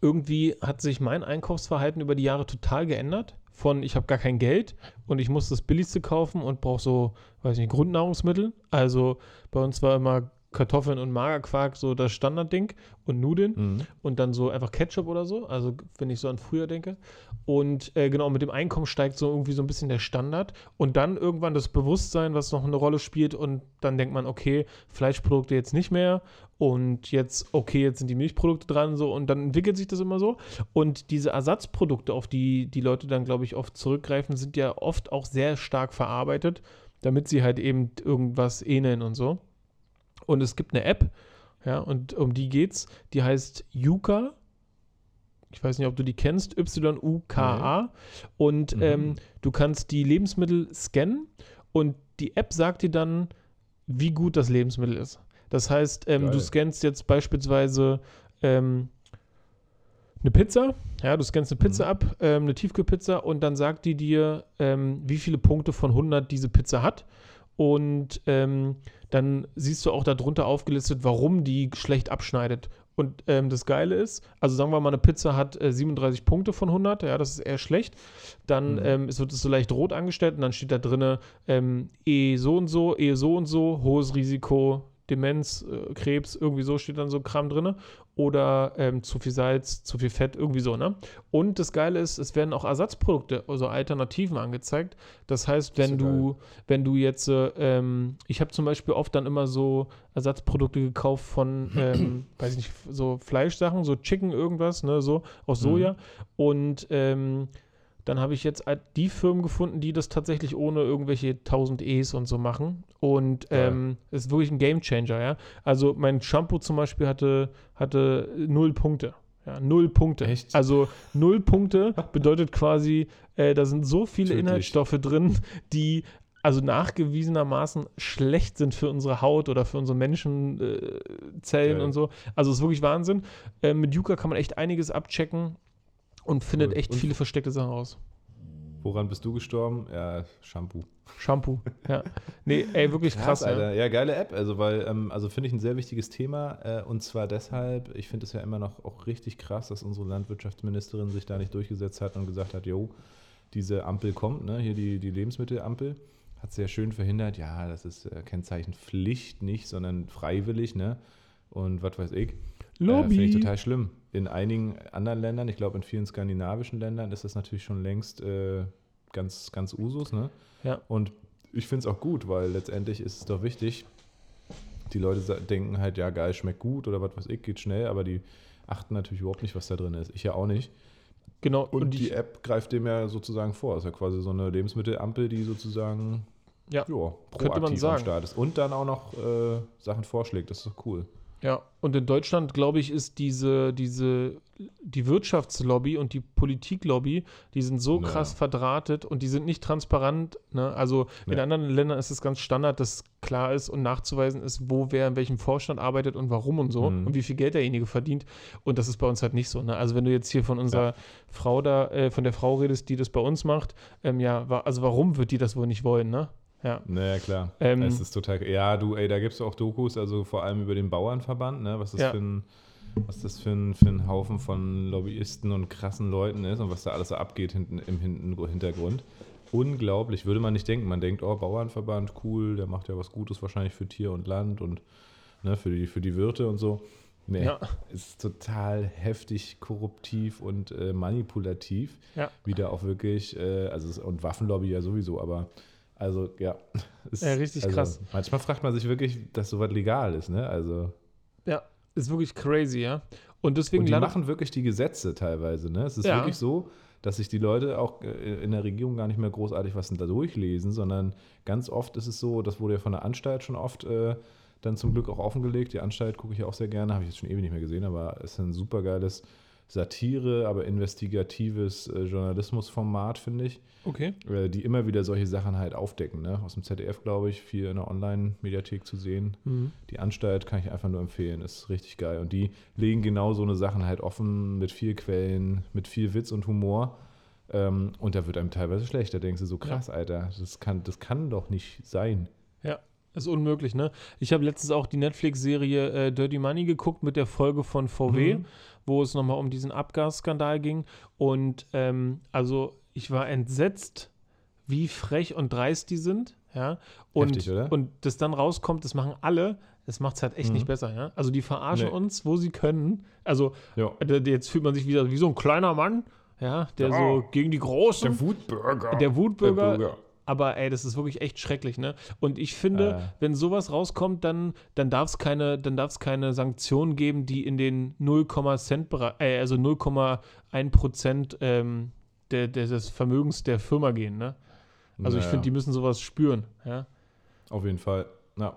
irgendwie hat sich mein Einkaufsverhalten über die Jahre total geändert. Von ich habe gar kein Geld und ich muss das Billigste kaufen und brauche so, weiß nicht, Grundnahrungsmittel. Also bei uns war immer Kartoffeln und Magerquark so das Standardding und Nudeln Mhm. und dann so einfach Ketchup oder so. Also wenn ich so an früher denke. Und äh, genau, mit dem Einkommen steigt so irgendwie so ein bisschen der Standard. Und dann irgendwann das Bewusstsein, was noch eine Rolle spielt. Und dann denkt man, okay, Fleischprodukte jetzt nicht mehr. Und jetzt, okay, jetzt sind die Milchprodukte dran. So, und dann entwickelt sich das immer so. Und diese Ersatzprodukte, auf die die Leute dann, glaube ich, oft zurückgreifen, sind ja oft auch sehr stark verarbeitet, damit sie halt eben irgendwas ähneln und so. Und es gibt eine App, ja, und um die geht's. Die heißt Yuka. Ich weiß nicht, ob du die kennst. Y-U-K-A. Und Mhm. ähm, du kannst die Lebensmittel scannen und die App sagt dir dann, wie gut das Lebensmittel ist. Das heißt, ähm, du scannst jetzt beispielsweise ähm, eine Pizza. Ja, du scannst eine Pizza Mhm. ab, ähm, eine Tiefkühlpizza und dann sagt die dir, ähm, wie viele Punkte von 100 diese Pizza hat. Und ähm, dann siehst du auch darunter aufgelistet, warum die schlecht abschneidet. Und ähm, das Geile ist, also sagen wir mal, eine Pizza hat äh, 37 Punkte von 100, ja, das ist eher schlecht. Dann Mhm. ähm, wird es so leicht rot angestellt und dann steht da drin, ähm, E so und so, E so und so, hohes Risiko, Demenz, äh, Krebs, irgendwie so steht dann so Kram drin. Oder ähm, zu viel Salz, zu viel Fett, irgendwie so, ne? Und das Geile ist, es werden auch Ersatzprodukte, also Alternativen angezeigt. Das heißt, wenn ja du, wenn du jetzt, äh, ähm, ich habe zum Beispiel oft dann immer so Ersatzprodukte gekauft von, ähm, *clears throat* weiß ich nicht, so Fleischsachen, so Chicken irgendwas, ne, so aus Mhm. Soja. Und ähm, dann habe ich jetzt die Firmen gefunden, die das tatsächlich ohne irgendwelche 1000 E's und so machen. Und Geil. ähm, ist wirklich ein Gamechanger, ja. Also mein Shampoo zum Beispiel hatte, hatte null Punkte. Ja, null Punkte. Echt? Also null Punkte bedeutet quasi, äh, da sind so viele Tödlich. Inhaltsstoffe drin, die also nachgewiesenermaßen schlecht sind für unsere Haut oder für unsere Menschenzellen äh, Geil. und so. Also ist wirklich Wahnsinn. Äh, mit Yuka kann man echt einiges abchecken und findet Cool. echt Und- viele versteckte Sachen raus. Woran bist du gestorben? Ja, Shampoo. Shampoo, *laughs* ja. Nee, ey, wirklich krass, krass Alter. Ja. ja, geile App. Also, weil, ähm, also finde ich ein sehr wichtiges Thema. Äh, und zwar deshalb, ich finde es ja immer noch auch richtig krass, dass unsere Landwirtschaftsministerin sich da nicht durchgesetzt hat und gesagt hat, jo, diese Ampel kommt, ne? hier die, die Lebensmittelampel. Hat sehr schön verhindert, ja, das ist äh, Kennzeichenpflicht nicht, sondern freiwillig, ne? Und was weiß ich. Lobby. Äh, Finde ich total schlimm. In einigen anderen Ländern, ich glaube in vielen skandinavischen Ländern, ist das natürlich schon längst äh, ganz, ganz Usus. Ne? Ja. Und ich finde es auch gut, weil letztendlich ist es doch wichtig, die Leute denken halt, ja, geil, schmeckt gut oder was weiß ich, geht schnell, aber die achten natürlich überhaupt nicht, was da drin ist. Ich ja auch nicht. Genau. Und, und die App greift dem ja sozusagen vor. Das ist ja quasi so eine Lebensmittelampel, die sozusagen ja, jo, proaktiv am Start ist. Und dann auch noch äh, Sachen vorschlägt. Das ist doch cool. Ja, und in Deutschland, glaube ich, ist diese, diese, die Wirtschaftslobby und die Politiklobby, die sind so naja. krass verdrahtet und die sind nicht transparent. Ne? Also nee. in anderen Ländern ist es ganz Standard, dass klar ist und nachzuweisen ist, wo wer in welchem Vorstand arbeitet und warum und so mhm. und wie viel Geld derjenige verdient. Und das ist bei uns halt nicht so. Ne? Also wenn du jetzt hier von unserer ja. Frau da, äh, von der Frau redest, die das bei uns macht, ähm, ja, also warum wird die das wohl nicht wollen, ne? Ja. Naja, klar. Ähm, es ist total. Ja, du, ey, da gibt es auch Dokus, also vor allem über den Bauernverband, ne? Was das ja. für ein was das für ein, für ein Haufen von Lobbyisten und krassen Leuten ist und was da alles so abgeht hinten, im Hintergrund. Unglaublich, würde man nicht denken. Man denkt, oh, Bauernverband, cool, der macht ja was Gutes wahrscheinlich für Tier und Land und ne, für, die, für die Wirte und so. Nee, ja. ist total heftig korruptiv und äh, manipulativ. Ja. Wieder auch wirklich, äh, also und Waffenlobby ja sowieso, aber also, ja. *laughs* Ist, ja, richtig also, krass. Manchmal fragt man sich wirklich, dass sowas legal ist, ne? Also. Ja, ist wirklich crazy, ja. Und deswegen. Und die machen wirklich die Gesetze teilweise, ne? Es ist ja. wirklich so, dass sich die Leute auch äh, in der Regierung gar nicht mehr großartig was da durchlesen, sondern ganz oft ist es so, das wurde ja von der Anstalt schon oft äh, dann zum Glück auch offengelegt. Die Anstalt gucke ich auch sehr gerne, habe ich jetzt schon ewig nicht mehr gesehen, aber es ist ein super geiles Satire, aber investigatives äh, Journalismusformat, finde ich. Okay. Äh, die immer wieder solche Sachen halt aufdecken. Ne? Aus dem ZDF, glaube ich, viel in der Online-Mediathek zu sehen. Mhm. Die Anstalt kann ich einfach nur empfehlen, ist richtig geil. Und die legen genau so eine Sachen halt offen mit viel Quellen, mit viel Witz und Humor. Ähm, und da wird einem teilweise schlecht. Da denkst du so, krass, ja. Alter, das kann, das kann doch nicht sein. Ist unmöglich, ne? Ich habe letztens auch die Netflix-Serie äh, Dirty Money geguckt mit der Folge von VW, mhm. wo es nochmal um diesen Abgasskandal ging. Und ähm, also ich war entsetzt, wie frech und dreist die sind. Ja, und, Heftig, oder? und das dann rauskommt, das machen alle, das macht es halt echt mhm. nicht besser. Ja? Also die verarschen nee. uns, wo sie können. Also ja. jetzt fühlt man sich wieder wie so ein kleiner Mann, ja, der ja. so gegen die Großen. Der Wutbürger. Der Wutbürger. Der aber ey, das ist wirklich echt schrecklich, ne? Und ich finde, äh. wenn sowas rauskommt, dann, dann darf es keine, keine Sanktionen geben, die in den 0, Cent äh, also 0,1 Prozent ähm, der, der, des Vermögens der Firma gehen, ne? Also naja. ich finde, die müssen sowas spüren, ja. Auf jeden Fall, ja.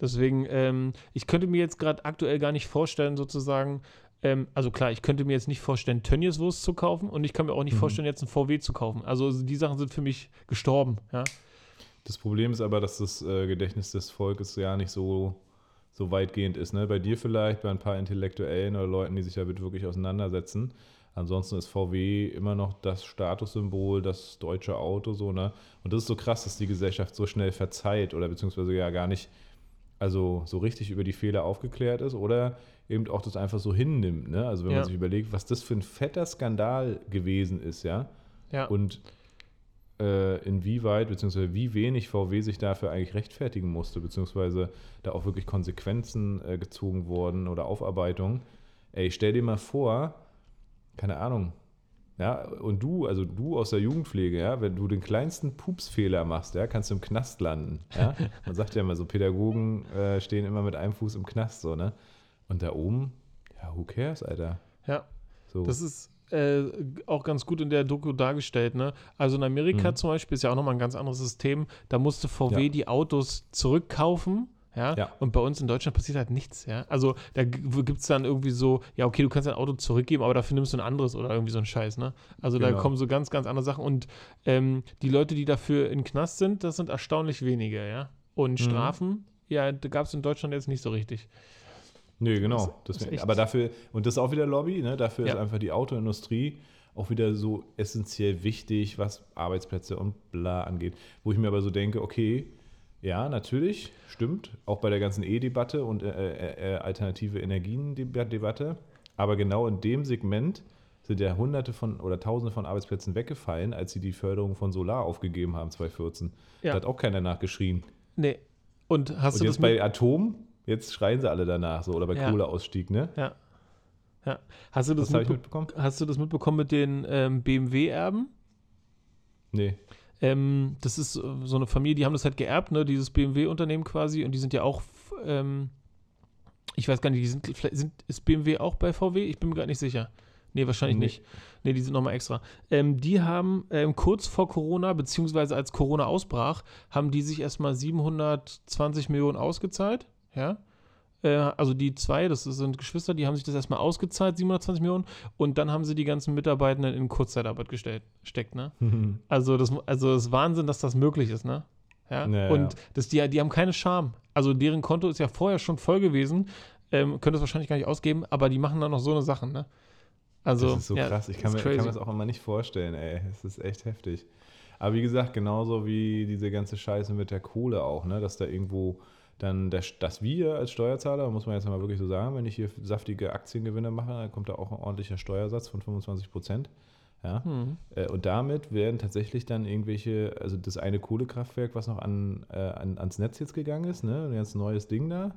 Deswegen, ähm, ich könnte mir jetzt gerade aktuell gar nicht vorstellen, sozusagen, ähm, also klar, ich könnte mir jetzt nicht vorstellen, Tönnies Wurst zu kaufen und ich kann mir auch nicht mhm. vorstellen, jetzt einen VW zu kaufen. Also die Sachen sind für mich gestorben, ja. Das Problem ist aber, dass das äh, Gedächtnis des Volkes ja nicht so, so weitgehend ist. Ne? Bei dir vielleicht, bei ein paar Intellektuellen oder Leuten, die sich damit wirklich auseinandersetzen. Ansonsten ist VW immer noch das Statussymbol, das deutsche Auto so, ne? Und das ist so krass, dass die Gesellschaft so schnell verzeiht oder beziehungsweise ja gar nicht also so richtig über die Fehler aufgeklärt ist oder eben auch das einfach so hinnimmt. Ne? Also wenn ja. man sich überlegt, was das für ein fetter Skandal gewesen ist, ja. ja. Und äh, inwieweit, beziehungsweise wie wenig VW sich dafür eigentlich rechtfertigen musste, beziehungsweise da auch wirklich Konsequenzen äh, gezogen wurden oder Aufarbeitung. Ey, stell dir mal vor, keine Ahnung, ja, und du, also du aus der Jugendpflege, ja, wenn du den kleinsten Pupsfehler machst, ja, kannst du im Knast landen. Ja? Man sagt ja immer so, Pädagogen äh, stehen immer mit einem Fuß im Knast, so, ne? Und da oben, ja, who cares, Alter? Ja. So. Das ist äh, auch ganz gut in der Doku dargestellt, ne? Also in Amerika mhm. zum Beispiel ist ja auch nochmal ein ganz anderes System. Da musste VW ja. die Autos zurückkaufen ja? ja? Und bei uns in Deutschland passiert halt nichts, ja. Also da gibt es dann irgendwie so, ja, okay, du kannst dein Auto zurückgeben, aber dafür nimmst du ein anderes oder irgendwie so ein Scheiß, ne? Also genau. da kommen so ganz, ganz andere Sachen. Und ähm, die Leute, die dafür in Knast sind, das sind erstaunlich wenige, ja. Und mhm. Strafen, ja, da gab es in Deutschland jetzt nicht so richtig. Nö, genau. Das, das aber dafür, und das ist auch wieder Lobby, ne? Dafür ja. ist einfach die Autoindustrie auch wieder so essentiell wichtig, was Arbeitsplätze und bla angeht. Wo ich mir aber so denke, okay, ja, natürlich, stimmt, auch bei der ganzen E-Debatte und äh, äh, äh alternative Energien-Debatte. Aber genau in dem Segment sind ja hunderte von oder tausende von Arbeitsplätzen weggefallen, als sie die Förderung von Solar aufgegeben haben 2014. Ja. Da hat auch keiner nachgeschrien. Nee. Und hast und du jetzt das bei Atom, jetzt schreien sie alle danach so oder bei ja. Kohleausstieg, ne? Ja. Ja. Hast du das, mitbe mitbekommen? Hast du das mitbekommen mit den ähm, BMW-Erben? Nee. Ähm, das ist so eine Familie, die haben das halt geerbt, ne, dieses BMW-Unternehmen quasi, und die sind ja auch, ähm, ich weiß gar nicht, die sind, sind, ist BMW auch bei VW? Ich bin mir gerade nicht sicher. Nee, wahrscheinlich nee. nicht. Nee, die sind nochmal extra. Ähm, die haben ähm, kurz vor Corona, beziehungsweise als Corona ausbrach, haben die sich erstmal 720 Millionen ausgezahlt. Ja. Äh, also die zwei, das sind Geschwister, die haben sich das erstmal ausgezahlt, 720 Millionen, und dann haben sie die ganzen Mitarbeitenden in Kurzzeitarbeit gestellt, steckt, ne? Also das also ist Wahnsinn, dass das möglich ist, ne? Ja. Naja. Und das, die, die haben keine Scham. Also deren Konto ist ja vorher schon voll gewesen, ähm, könnte es wahrscheinlich gar nicht ausgeben, aber die machen dann noch so eine Sachen, ne? Also, das ist so ja, krass. Ich kann, mir, kann mir das auch immer nicht vorstellen, ey. Es ist echt heftig. Aber wie gesagt, genauso wie diese ganze Scheiße mit der Kohle auch, ne? Dass da irgendwo dann, der, dass wir als Steuerzahler, muss man jetzt mal wirklich so sagen, wenn ich hier saftige Aktiengewinne mache, dann kommt da auch ein ordentlicher Steuersatz von 25 Prozent. Ja? Mhm. und damit werden tatsächlich dann irgendwelche, also das eine Kohlekraftwerk, was noch an, äh, an, ans Netz jetzt gegangen ist, ne? ein ganz neues Ding da,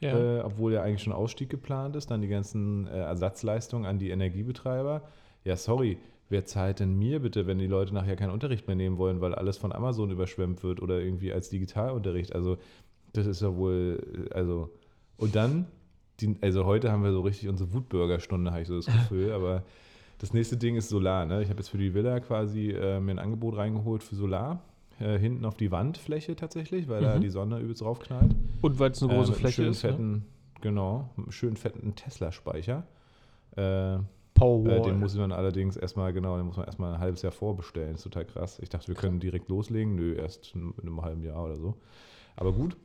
ja. Äh, obwohl ja eigentlich schon Ausstieg geplant ist, dann die ganzen äh, Ersatzleistungen an die Energiebetreiber. Ja, sorry, wer zahlt denn mir bitte, wenn die Leute nachher keinen Unterricht mehr nehmen wollen, weil alles von Amazon überschwemmt wird oder irgendwie als Digitalunterricht? Also, das ist ja wohl, äh, also, und dann, die, also heute haben wir so richtig unsere Wutbürgerstunde, habe ich so das *laughs* Gefühl, aber das nächste Ding ist Solar. Ne? Ich habe jetzt für die Villa quasi äh, mir ein Angebot reingeholt für Solar äh, hinten auf die Wandfläche tatsächlich, weil mhm. da die Sonne übelst draufknallt. Und weil es eine große äh, Fläche ist. Ne? Fetten, ne? Genau, schön fetten Tesla-Speicher. Äh, Powerwall. Äh, den muss man allerdings erstmal, genau, den muss man erstmal ein halbes Jahr vorbestellen. Ist total krass. Ich dachte, wir können direkt loslegen. Nö, erst in einem halben Jahr oder so. Aber gut.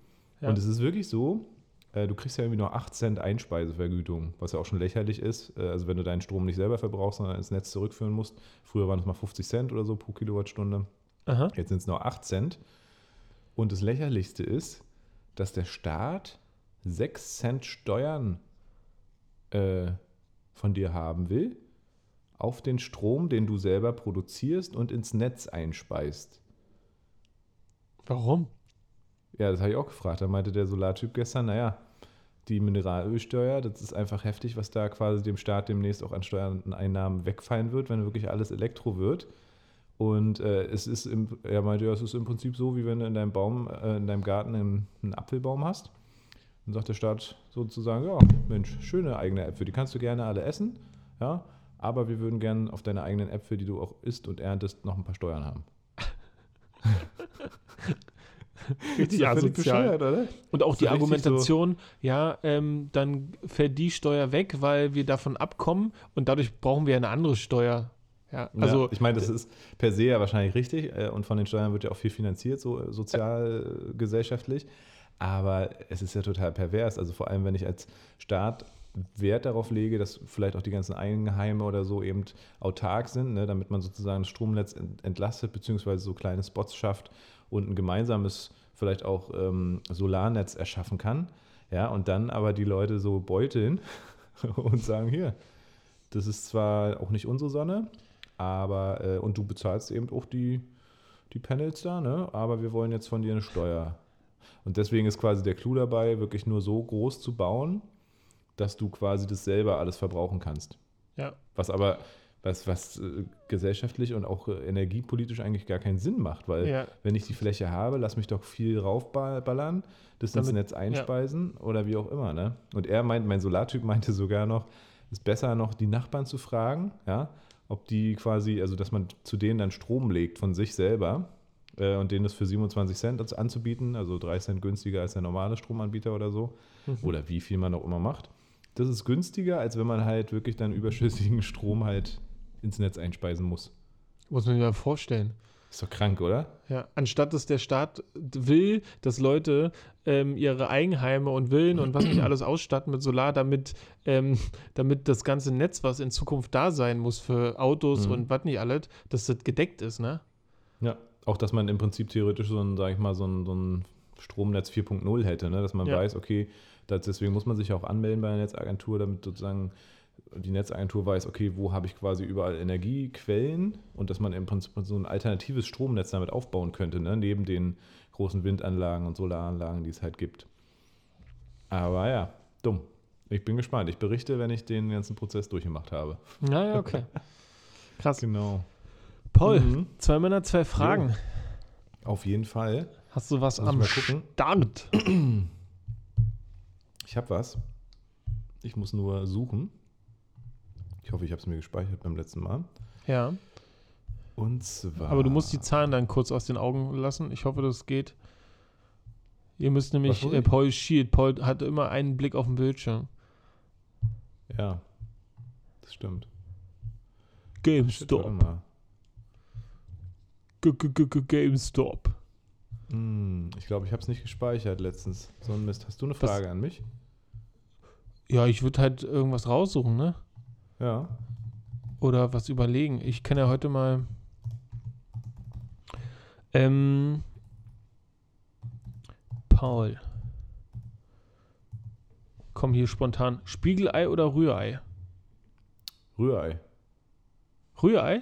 Ja. Und es ist wirklich so, äh, du kriegst ja irgendwie nur 8 Cent Einspeisevergütung, was ja auch schon lächerlich ist. Äh, also wenn du deinen Strom nicht selber verbrauchst, sondern ins Netz zurückführen musst. Früher waren es mal 50 Cent oder so pro Kilowattstunde. Aha. Jetzt sind es nur 8 Cent. Und das Lächerlichste ist, dass der Staat 6 Cent Steuern äh, von dir haben will auf den Strom, den du selber produzierst und ins Netz einspeist. Warum? Ja, das habe ich auch gefragt. Da meinte der Solartyp gestern, naja, die Mineralölsteuer, das ist einfach heftig, was da quasi dem Staat demnächst auch an Steuern und Einnahmen wegfallen wird, wenn wirklich alles Elektro wird. Und äh, es ist, im, er meinte, ja, es ist im Prinzip so, wie wenn du in deinem Baum, äh, in deinem Garten einen, einen, Apfelbaum hast. Dann sagt der Staat sozusagen, ja, Mensch, schöne eigene Äpfel, die kannst du gerne alle essen, ja, aber wir würden gerne auf deine eigenen Äpfel, die du auch isst und erntest, noch ein paar Steuern haben. *laughs* *laughs* Richtig asozial. oder? Und auch die Argumentation, so ja, ähm, dann fällt die Steuer weg, weil wir davon abkommen und dadurch brauchen wir eine andere Steuer. Ja, also ja, ich meine, das ist per se ja wahrscheinlich richtig äh, und von den Steuern wird ja auch viel finanziert, so äh, sozial, äh, gesellschaftlich. Aber es ist ja total pervers. Also vor allem, wenn ich als Staat Wert darauf lege, dass vielleicht auch die ganzen Eigenheime oder so eben autark sind, ne, damit man sozusagen das Stromnetz entlastet, beziehungsweise so kleine Spots schafft und ein gemeinsames, vielleicht auch ähm, Solarnetz erschaffen kann. Ja, und dann aber die Leute so beuteln *laughs* und sagen, hier, das ist zwar auch nicht unsere Sonne, aber, äh, und du bezahlst eben auch die, die Panels da, ne? Aber wir wollen jetzt von dir eine Steuer. Und deswegen ist quasi der Clou dabei, wirklich nur so groß zu bauen, dass du quasi das selber alles verbrauchen kannst. Ja. Was aber, was, was äh, gesellschaftlich und auch äh, energiepolitisch eigentlich gar keinen Sinn macht, weil ja. wenn ich die Fläche habe, lass mich doch viel raufballern, das Damit, ins Netz einspeisen ja. oder wie auch immer. Ne? Und er meint, mein Solartyp *laughs* meinte sogar noch, ist besser noch die Nachbarn zu fragen, ja, ob die quasi, also dass man zu denen dann Strom legt von sich selber äh, und denen das für 27 Cent anzubieten, also 3 Cent günstiger als der normale Stromanbieter oder so, mhm. oder wie viel man auch immer macht. Das ist günstiger, als wenn man halt wirklich dann überschüssigen *laughs* Strom halt ins Netz einspeisen muss. Muss man sich mal vorstellen. Ist doch krank, oder? Ja, anstatt dass der Staat will, dass Leute ähm, ihre Eigenheime und Villen und was nicht alles ausstatten mit Solar, damit, ähm, damit das ganze Netz, was in Zukunft da sein muss für Autos Mhm. und was nicht alles, dass das gedeckt ist, ne? Ja. Auch, dass man im Prinzip theoretisch so ein, sag ich mal, so ein, so ein Stromnetz 4.0 hätte, ne? dass man Ja. weiß, okay, das, deswegen muss man sich auch anmelden bei der Netzagentur, damit sozusagen die Netzagentur weiß, okay, wo habe ich quasi überall Energiequellen und dass man im Prinzip so ein alternatives Stromnetz damit aufbauen könnte, ne? neben den großen Windanlagen und Solaranlagen, die es halt gibt. Aber ja, dumm. Ich bin gespannt. Ich berichte, wenn ich den ganzen Prozess durchgemacht habe. Ja, ja, okay. *laughs* Krass. Genau. Paul, Mhm. zwei Männer, zwei Fragen. Auf jeden Fall. Hast du was Lass am. Start? Ich habe was. Ich muss nur suchen. Ich hoffe, ich habe es mir gespeichert beim letzten Mal. Ja. Und zwar. Aber du musst die Zahlen dann kurz aus den Augen lassen. Ich hoffe, das geht. Ihr müsst nämlich, Was äh? Paul schielt. Paul hat immer einen Blick auf den Bildschirm. Ja, das stimmt. GameStop. G -g -g GameStop. Hm, ich glaube, ich habe es nicht gespeichert letztens. So ein Mist. Hast du eine Was? Frage an mich? Ja, ich würde halt irgendwas raussuchen, ne? Ja. Oder was überlegen. Ich kann ja heute mal. Ähm. Paul. Komm hier spontan. Spiegelei oder Rührei? Rührei. Rührei?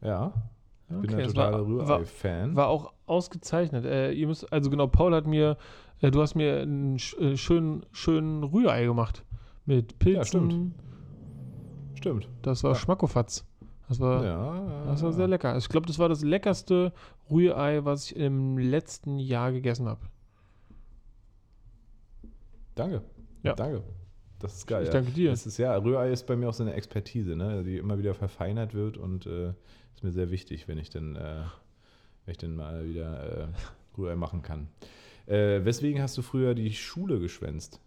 Ja. Ich bin Okay, ein es war- totaler Rührei-Fan. War auch ausgezeichnet. Äh, ihr müsst, also genau, Paul hat mir, äh, du hast mir einen äh, schönen, schönen Rührei gemacht. Mit Pilzen. Ja, stimmt. Stimmt. Das war Ja. Schmackofatz. Das war, Ja. das war sehr lecker. Ich glaube, das war das leckerste Rührei, was ich im letzten Jahr gegessen habe. Danke. Ja. Danke. Das ist geil. ich danke dir. Das ist ja, Rührei ist bei mir auch so eine Expertise, ne? die immer wieder verfeinert wird und äh, ist mir sehr wichtig, wenn ich dann, äh, wenn ich dann mal wieder äh, Rührei machen kann. Äh, weswegen hast du früher die Schule geschwänzt?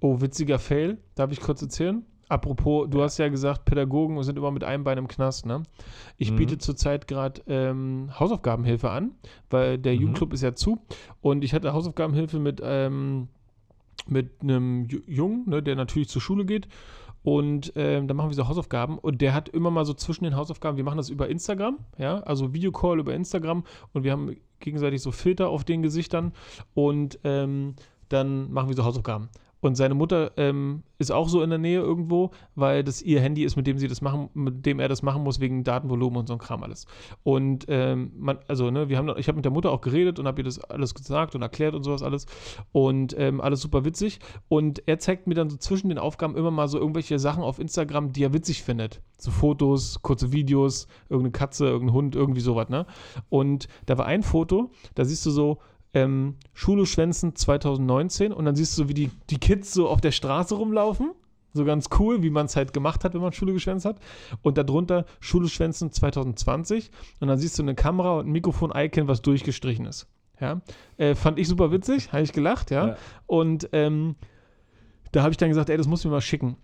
Oh, witziger Fail. Darf ich kurz erzählen? Apropos, du hast ja gesagt, Pädagogen sind immer mit einem Bein im Knast, ne? Ich Mhm. biete zurzeit gerade ähm, Hausaufgabenhilfe an, weil der Mhm. Jugendclub ist ja zu. Und ich hatte Hausaufgabenhilfe mit, ähm, mit einem Ju- Jungen, ne, der natürlich zur Schule geht. Und ähm, dann machen wir so Hausaufgaben. Und der hat immer mal so zwischen den Hausaufgaben, wir machen das über Instagram, ja, also Videocall über Instagram. Und wir haben gegenseitig so Filter auf den Gesichtern. Und ähm, dann machen wir so Hausaufgaben. Und seine Mutter ähm, ist auch so in der Nähe irgendwo, weil das ihr Handy ist, mit dem sie das machen, mit dem er das machen muss, wegen Datenvolumen und so ein Kram alles. Und ähm, man, also, ne, wir haben, ich habe mit der Mutter auch geredet und habe ihr das alles gesagt und erklärt und sowas alles. Und ähm, alles super witzig. Und er zeigt mir dann so zwischen den Aufgaben immer mal so irgendwelche Sachen auf Instagram, die er witzig findet. So Fotos, kurze Videos, irgendeine Katze, irgendein Hund, irgendwie sowas, ne? Und da war ein Foto, da siehst du so, ähm, Schule schwänzen 2019 und dann siehst du so, wie die, die Kids so auf der Straße rumlaufen. So ganz cool, wie man es halt gemacht hat, wenn man Schule geschwänzt hat. Und darunter Schule schwänzen 2020. Und dann siehst du eine Kamera und ein Mikrofon-Icon, was durchgestrichen ist. Ja. Äh, fand ich super witzig, habe ich gelacht, ja. Ja. Und ähm, da habe ich dann gesagt, ey, das muss mir mal schicken.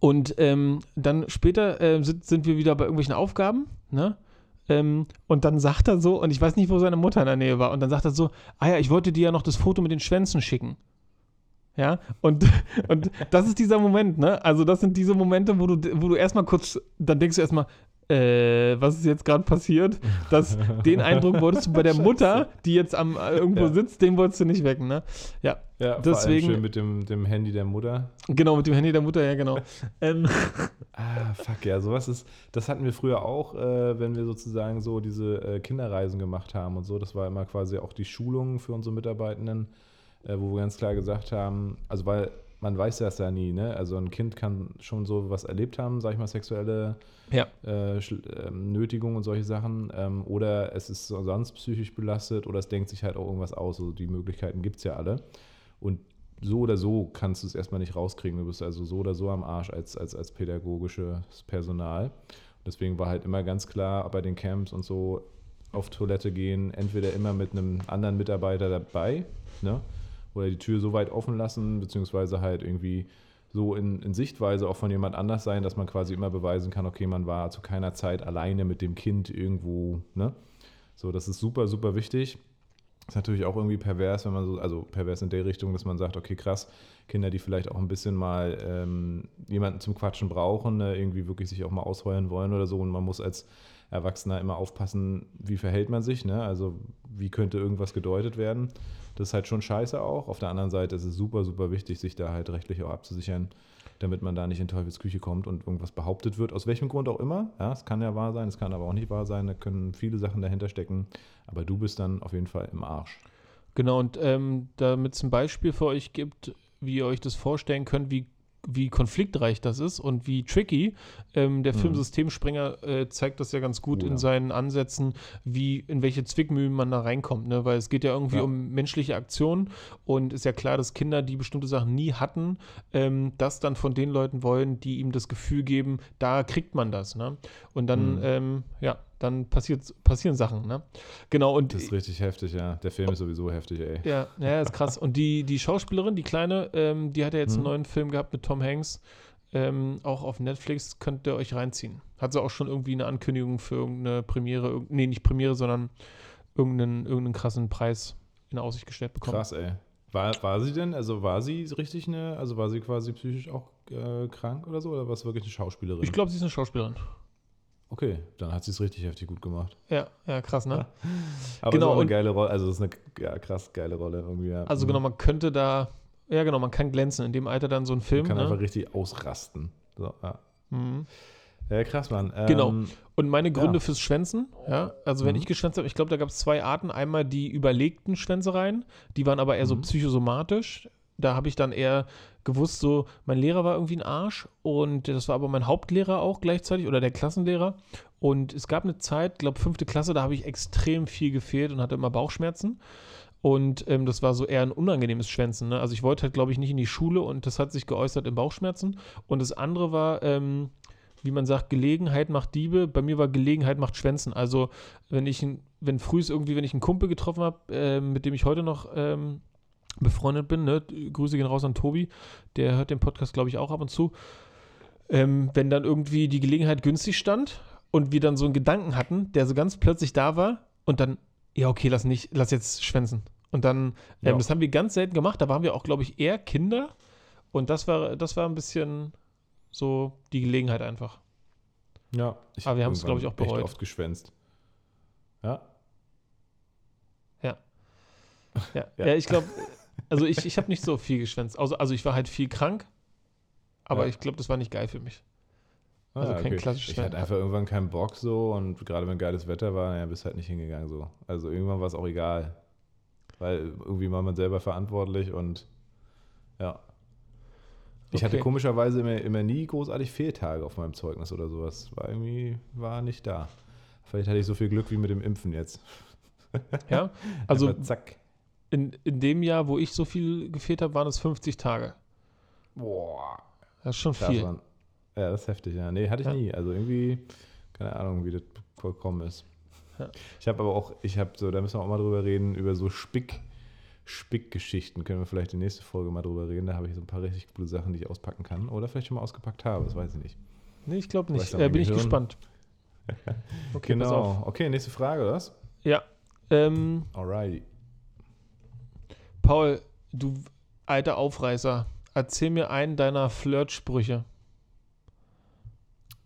Und ähm, dann später äh, sind, sind wir wieder bei irgendwelchen Aufgaben, ne? Ähm, und dann sagt er so, und ich weiß nicht, wo seine Mutter in der Nähe war, und dann sagt er so, ah ja, ich wollte dir ja noch das Foto mit den Schwänzen schicken. Ja, und, *laughs* und das ist dieser Moment, ne? Also, das sind diese Momente, wo du, wo du erstmal kurz, dann denkst du erstmal, äh, was ist jetzt gerade passiert? Das, *laughs* den Eindruck wolltest du bei der Mutter, die jetzt am äh, irgendwo Ja. sitzt, den wolltest du nicht wecken, ne? Ja, Ja, Deswegen- schön mit dem, dem Handy der Mutter. genau, mit dem Handy der Mutter, ja, genau. *laughs* ähm, Ah, fuck, ja, sowas ist, das hatten wir früher auch, äh, wenn wir sozusagen so diese äh, Kinderreisen gemacht haben und so. Das war immer quasi auch die Schulung für unsere Mitarbeitenden, äh, wo wir ganz klar gesagt haben, also weil man weiß das ja nie, ne? Also ein Kind kann schon so was erlebt haben, sag ich mal, sexuelle Ja. äh, ähm, Nötigung und solche Sachen. Ähm, oder es ist so sonst psychisch belastet oder es denkt sich halt auch irgendwas aus. Also die Möglichkeiten gibt es ja alle. Und so oder so kannst du es erstmal nicht rauskriegen. Du bist also so oder so am Arsch als, als, als pädagogisches Personal. Deswegen war halt immer ganz klar bei den Camps und so auf Toilette gehen, entweder immer mit einem anderen Mitarbeiter dabei, ne? Oder die Tür so weit offen lassen, beziehungsweise halt irgendwie so in, in Sichtweise auch von jemand anders sein, dass man quasi immer beweisen kann, okay, man war zu keiner Zeit alleine mit dem Kind irgendwo, ne? So, das ist super, super wichtig. Ist natürlich auch irgendwie pervers, wenn man so, also pervers in der Richtung, dass man sagt, okay, krass, Kinder, die vielleicht auch ein bisschen mal ähm, jemanden zum Quatschen brauchen, ne, irgendwie wirklich sich auch mal ausheulen wollen oder so. Und man muss als Erwachsener immer aufpassen, wie verhält man sich, ne? Also wie könnte irgendwas gedeutet werden. Das ist halt schon scheiße auch. Auf der anderen Seite ist es super, super wichtig, sich da halt rechtlich auch abzusichern, damit man da nicht in Teufelsküche kommt und irgendwas behauptet wird, aus welchem Grund auch immer. Ja, es kann ja wahr sein, es kann aber auch nicht wahr sein, da können viele Sachen dahinter stecken, aber du bist dann auf jeden Fall im Arsch. Genau, und ähm, damit es ein Beispiel für euch gibt, wie ihr euch das vorstellen könnt, wie wie konfliktreich das ist und wie tricky. Ähm, der mhm. Film Systemsprenger äh, zeigt das ja ganz gut oh, in ja. seinen Ansätzen, wie in welche Zwickmühlen man da reinkommt. Ne? Weil es geht ja irgendwie ja. um menschliche Aktionen und ist ja klar, dass Kinder, die bestimmte Sachen nie hatten, ähm, das dann von den Leuten wollen, die ihm das Gefühl geben, da kriegt man das. Ne? Und dann, mhm. ähm, ja, dann passiert, passieren Sachen, ne? Genau. Und das ist richtig heftig, ja. Der Film ist sowieso heftig, ey. Ja, ja, ist krass. Und die, die Schauspielerin, die Kleine, ähm, die hat ja jetzt mhm. einen neuen Film gehabt mit Tom Hanks. Ähm, auch auf Netflix könnt ihr euch reinziehen. Hat sie auch schon irgendwie eine Ankündigung für irgendeine Premiere, nee, nicht Premiere, sondern irgendeinen, irgendeinen krassen Preis in Aussicht gestellt bekommen. Krass, ey. War, war sie denn, also war sie richtig eine, also war sie quasi psychisch auch äh, krank oder so, oder war es wirklich eine Schauspielerin? Ich glaube, sie ist eine Schauspielerin. Okay, dann hat sie es richtig heftig gut gemacht. Ja, ja, krass, ne? *laughs* Aber genau, ist auch eine geile Rolle, also es ist eine ja, krass geile Rolle irgendwie. Ja. Also genau, man könnte da, ja genau, man kann glänzen in dem Alter dann so ein Film. Man kann ne? einfach richtig ausrasten. So, ja. Mhm. Ja, krass, Mann. Ähm, genau. Und meine Gründe fürs Schwänzen, ja, also wenn mhm. ich geschwänzt habe, ich glaube, da gab es zwei Arten. Einmal die überlegten Schwänzereien, die waren aber eher mhm. so psychosomatisch. Da habe ich dann eher gewusst, so, mein Lehrer war irgendwie ein Arsch und das war aber mein Hauptlehrer auch gleichzeitig oder der Klassenlehrer. Und es gab eine Zeit, glaube fünfte Klasse, da habe ich extrem viel gefehlt und hatte immer Bauchschmerzen. Und ähm, das war so eher ein unangenehmes Schwänzen. Ne? Also ich wollte halt, glaube ich, nicht in die Schule und das hat sich geäußert in Bauchschmerzen. Und das andere war, ähm, wie man sagt, Gelegenheit macht Diebe. Bei mir war Gelegenheit macht Schwänzen. Also wenn ich, wenn früh irgendwie, wenn ich einen Kumpel getroffen habe, äh, mit dem ich heute noch ähm, befreundet bin, ne? Grüße gehen raus an Tobi, der hört den Podcast, glaube ich, auch ab und zu. Ähm, wenn dann irgendwie die Gelegenheit günstig stand und wir dann so einen Gedanken hatten, der so ganz plötzlich da war und dann, ja, okay, lass nicht, lass jetzt schwänzen. Und dann, ähm, das haben wir ganz selten gemacht, da waren wir auch, glaube ich, eher Kinder und das war, das war ein bisschen so die Gelegenheit einfach. Ja, ich aber wir haben es, glaube ich, auch bereut. oft geschwänzt. Ja. Ja. Ja, *laughs* ja. ja ich glaube, also ich, ich habe nicht so viel geschwänzt. Also, also ich war halt viel krank, aber ja. ich glaube, das war nicht geil für mich. Ah, also ah, kein okay. klassisches Ich hatte einfach irgendwann keinen Bock so und gerade wenn geiles Wetter war, ja, bist halt nicht hingegangen so. Also irgendwann war es auch egal. Weil irgendwie war man selber verantwortlich und ja. Ich okay. hatte komischerweise immer, immer nie großartig Fehltage auf meinem Zeugnis oder sowas. War irgendwie, war nicht da. Vielleicht hatte ich so viel Glück wie mit dem Impfen jetzt. Ja, also *laughs* zack in, in dem Jahr, wo ich so viel gefehlt habe, waren es 50 Tage. Boah. Das ist schon Krass, viel. Mann. Ja, das ist heftig, ja. Nee, hatte ich ja. nie. Also irgendwie, keine Ahnung, wie das vollkommen ist. Ja. Ich habe aber auch, ich habe so, da müssen wir auch mal drüber reden, über so Spick, Spickgeschichten. Können wir vielleicht die nächste Folge mal drüber reden. Da habe ich so ein paar richtig coole Sachen, die ich auspacken kann. Oder vielleicht schon mal ausgepackt habe, das weiß ich nicht. Nee, ich glaube nicht. Äh, bin ich gespannt. *laughs* okay, genau. Okay, nächste Frage, oder was? Ja. Ähm, Alrighty. Paul, du alter Aufreißer, erzähl mir einen deiner Flirtsprüche.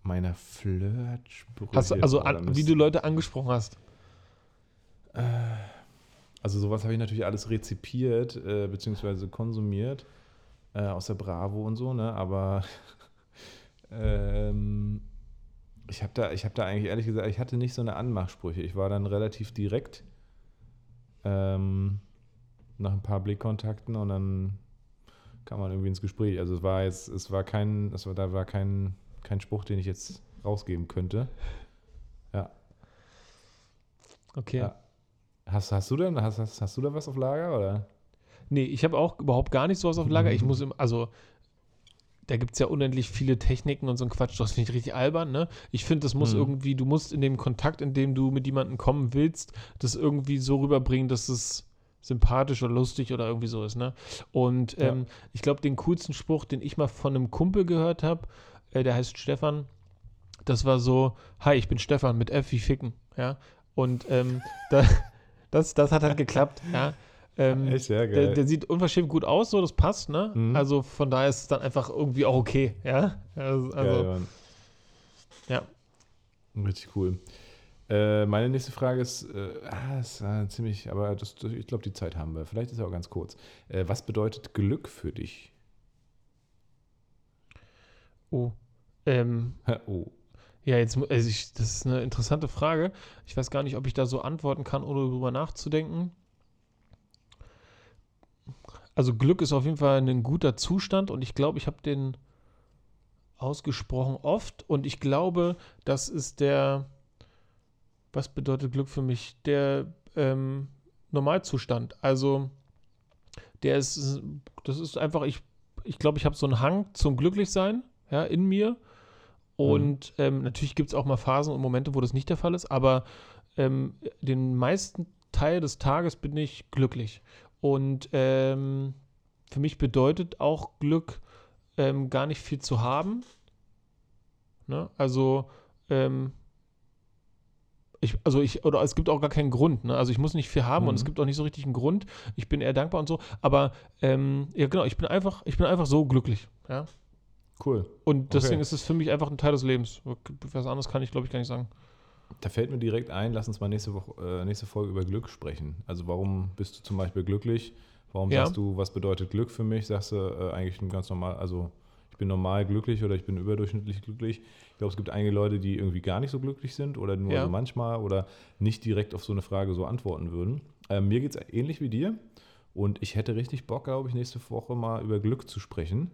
Meiner Flirtsprüche? Hast du, also, an, wie du Leute angesprochen hast. Äh, also, sowas habe ich natürlich alles rezipiert, äh, beziehungsweise konsumiert. Äh, aus der Bravo und so, ne? Aber *laughs* ähm, ich habe da, hab da eigentlich ehrlich gesagt, ich hatte nicht so eine Anmachsprüche. Ich war dann relativ direkt. Ähm, nach ein paar Blickkontakten und dann kam man irgendwie ins Gespräch. Also es war jetzt, es war kein, es war, da war kein, kein Spruch, den ich jetzt rausgeben könnte. Ja. Okay. Ja. Hast, hast du denn, hast, hast, hast du da was auf Lager oder? Nee, ich habe auch überhaupt gar nicht sowas auf Lager. Ich *laughs* muss, im, also da gibt es ja unendlich viele Techniken und so ein Quatsch, das finde ich richtig albern, ne? Ich finde, das muss mhm. irgendwie, du musst in dem Kontakt, in dem du mit jemandem kommen willst, das irgendwie so rüberbringen, dass es sympathisch oder lustig oder irgendwie so ist, ne? Und Ja. ähm, ich glaube, den coolsten Spruch, den ich mal von einem Kumpel gehört habe, äh, der heißt Stefan, das war so, hi, ich bin Stefan mit F wie Ficken, ja? Und ähm, *laughs* da, das, das hat halt geklappt, ja? Ähm, Echt sehr der, geil. der sieht unverschämt gut aus, so, das passt, ne? Mhm. Also von daher ist es dann einfach irgendwie auch okay, ja? Also, also ja. Richtig cool. Äh, meine nächste Frage ist, äh, ah, ist äh, ziemlich, aber das, ich glaube, die Zeit haben wir. Vielleicht ist ja auch ganz kurz. Äh, was bedeutet Glück für dich? Oh. Ähm, *laughs* oh. Ja, jetzt, also ich, das ist eine interessante Frage. Ich weiß gar nicht, ob ich da so antworten kann, ohne drüber nachzudenken. Also Glück ist auf jeden Fall ein guter Zustand und ich glaube, ich habe den ausgesprochen oft und ich glaube, das ist der, was bedeutet Glück für mich? Der ähm, Normalzustand. Also der ist, das ist einfach, ich, ich glaube, ich habe so einen Hang zum Glücklichsein, ja, in mir. Und ähm, natürlich gibt es auch mal Phasen und Momente, wo das nicht der Fall ist, aber ähm, den meisten Teil des Tages bin ich glücklich. Und ähm, für mich bedeutet auch Glück, ähm, gar nicht viel zu haben. Ne? Also, ähm, ich, also ich, oder es gibt auch gar keinen Grund, ne? Also ich muss nicht viel haben und Mhm. es gibt auch nicht so richtig einen Grund. Ich bin eher dankbar und so. Aber ähm, ja, genau, ich bin einfach, ich bin einfach so glücklich. Ja. Cool. Und deswegen Okay. ist es für mich einfach ein Teil des Lebens. Was anderes kann ich, glaube ich, gar nicht sagen. Da fällt mir direkt ein, lass uns mal nächste, Woche, äh, nächste Folge über Glück sprechen. Also warum bist du zum Beispiel glücklich? Warum Ja. sagst du, was bedeutet Glück für mich? Sagst du äh, eigentlich ein ganz normal, also ich bin normal glücklich oder ich bin überdurchschnittlich glücklich. Ich glaube, es gibt einige Leute, die irgendwie gar nicht so glücklich sind oder nur Ja. so manchmal oder nicht direkt auf so eine Frage so antworten würden. Ähm, mir geht es ähnlich wie dir und ich hätte richtig Bock, glaube ich, nächste Woche mal über Glück zu sprechen.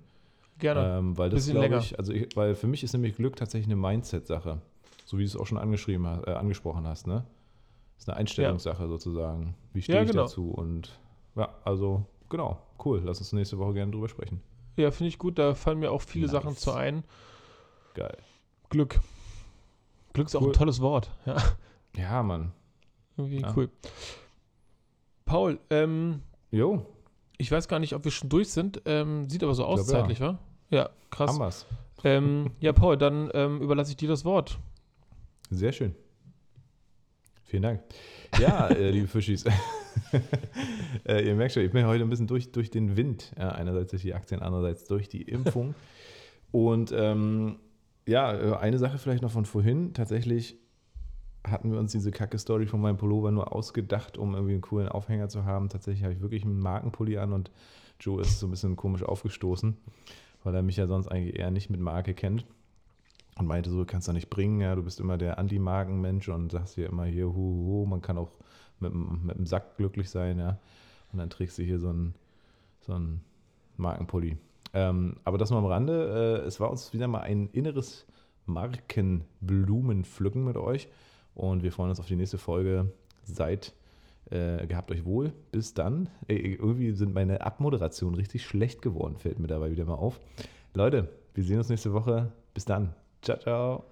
Gerne. Ähm, weil das glaube ich, also ich, weil für mich ist nämlich Glück tatsächlich eine Mindset-Sache. So wie du es auch schon angeschrieben äh, angesprochen hast, ne? ist eine Einstellungssache sozusagen. Wie stehe Ja, ich genau. dazu? Und ja, also genau, cool. Lass uns nächste Woche gerne drüber sprechen. Ja, finde ich gut. Da fallen mir auch viele Nice. Sachen zu ein. Geil. Glück. Glück ist auch Cool. ein tolles Wort. Ja, Ja, Mann. irgendwie Ja. cool. Paul, ähm, Jo, ich weiß gar nicht, ob wir schon durch sind. Ähm, sieht aber so aus glaub, ja. zeitlich, wa? Ja, krass. haben wir's. Ähm, *laughs* ja, Paul, dann ähm, überlasse ich dir das Wort. Sehr schön. Vielen Dank. Ja, äh, liebe Fischis. *laughs* äh, ihr merkt schon, ich bin heute ein bisschen durch, durch den Wind. Ja, einerseits durch die Aktien, andererseits durch die Impfung. *laughs* Und ähm, ja, äh, eine Sache vielleicht noch von vorhin. Tatsächlich hatten wir uns diese Kacke-Story von meinem Pullover nur ausgedacht, um irgendwie einen coolen Aufhänger zu haben. Tatsächlich habe ich wirklich einen Markenpulli an und Joe ist so ein bisschen komisch aufgestoßen, weil er mich ja sonst eigentlich eher nicht mit Marke kennt und meinte so, kannst du nicht bringen, ja, du bist immer der Anti-Marken-Mensch und sagst hier immer hier, hu, hu, man kann auch mit, mit dem Sack glücklich sein, ja. Und dann trägst du hier so einen, so einen Markenpulli. Ähm, aber das nur am Rande. Äh, es war uns wieder mal ein inneres Markenblumenpflücken mit euch und wir freuen uns auf die nächste Folge. Seid äh, gehabt euch wohl. Bis dann. Ey, irgendwie sind meine Abmoderationen richtig schlecht geworden, fällt mir dabei wieder mal auf. Leute, wir sehen uns nächste Woche. Bis dann. Ciao, ciao.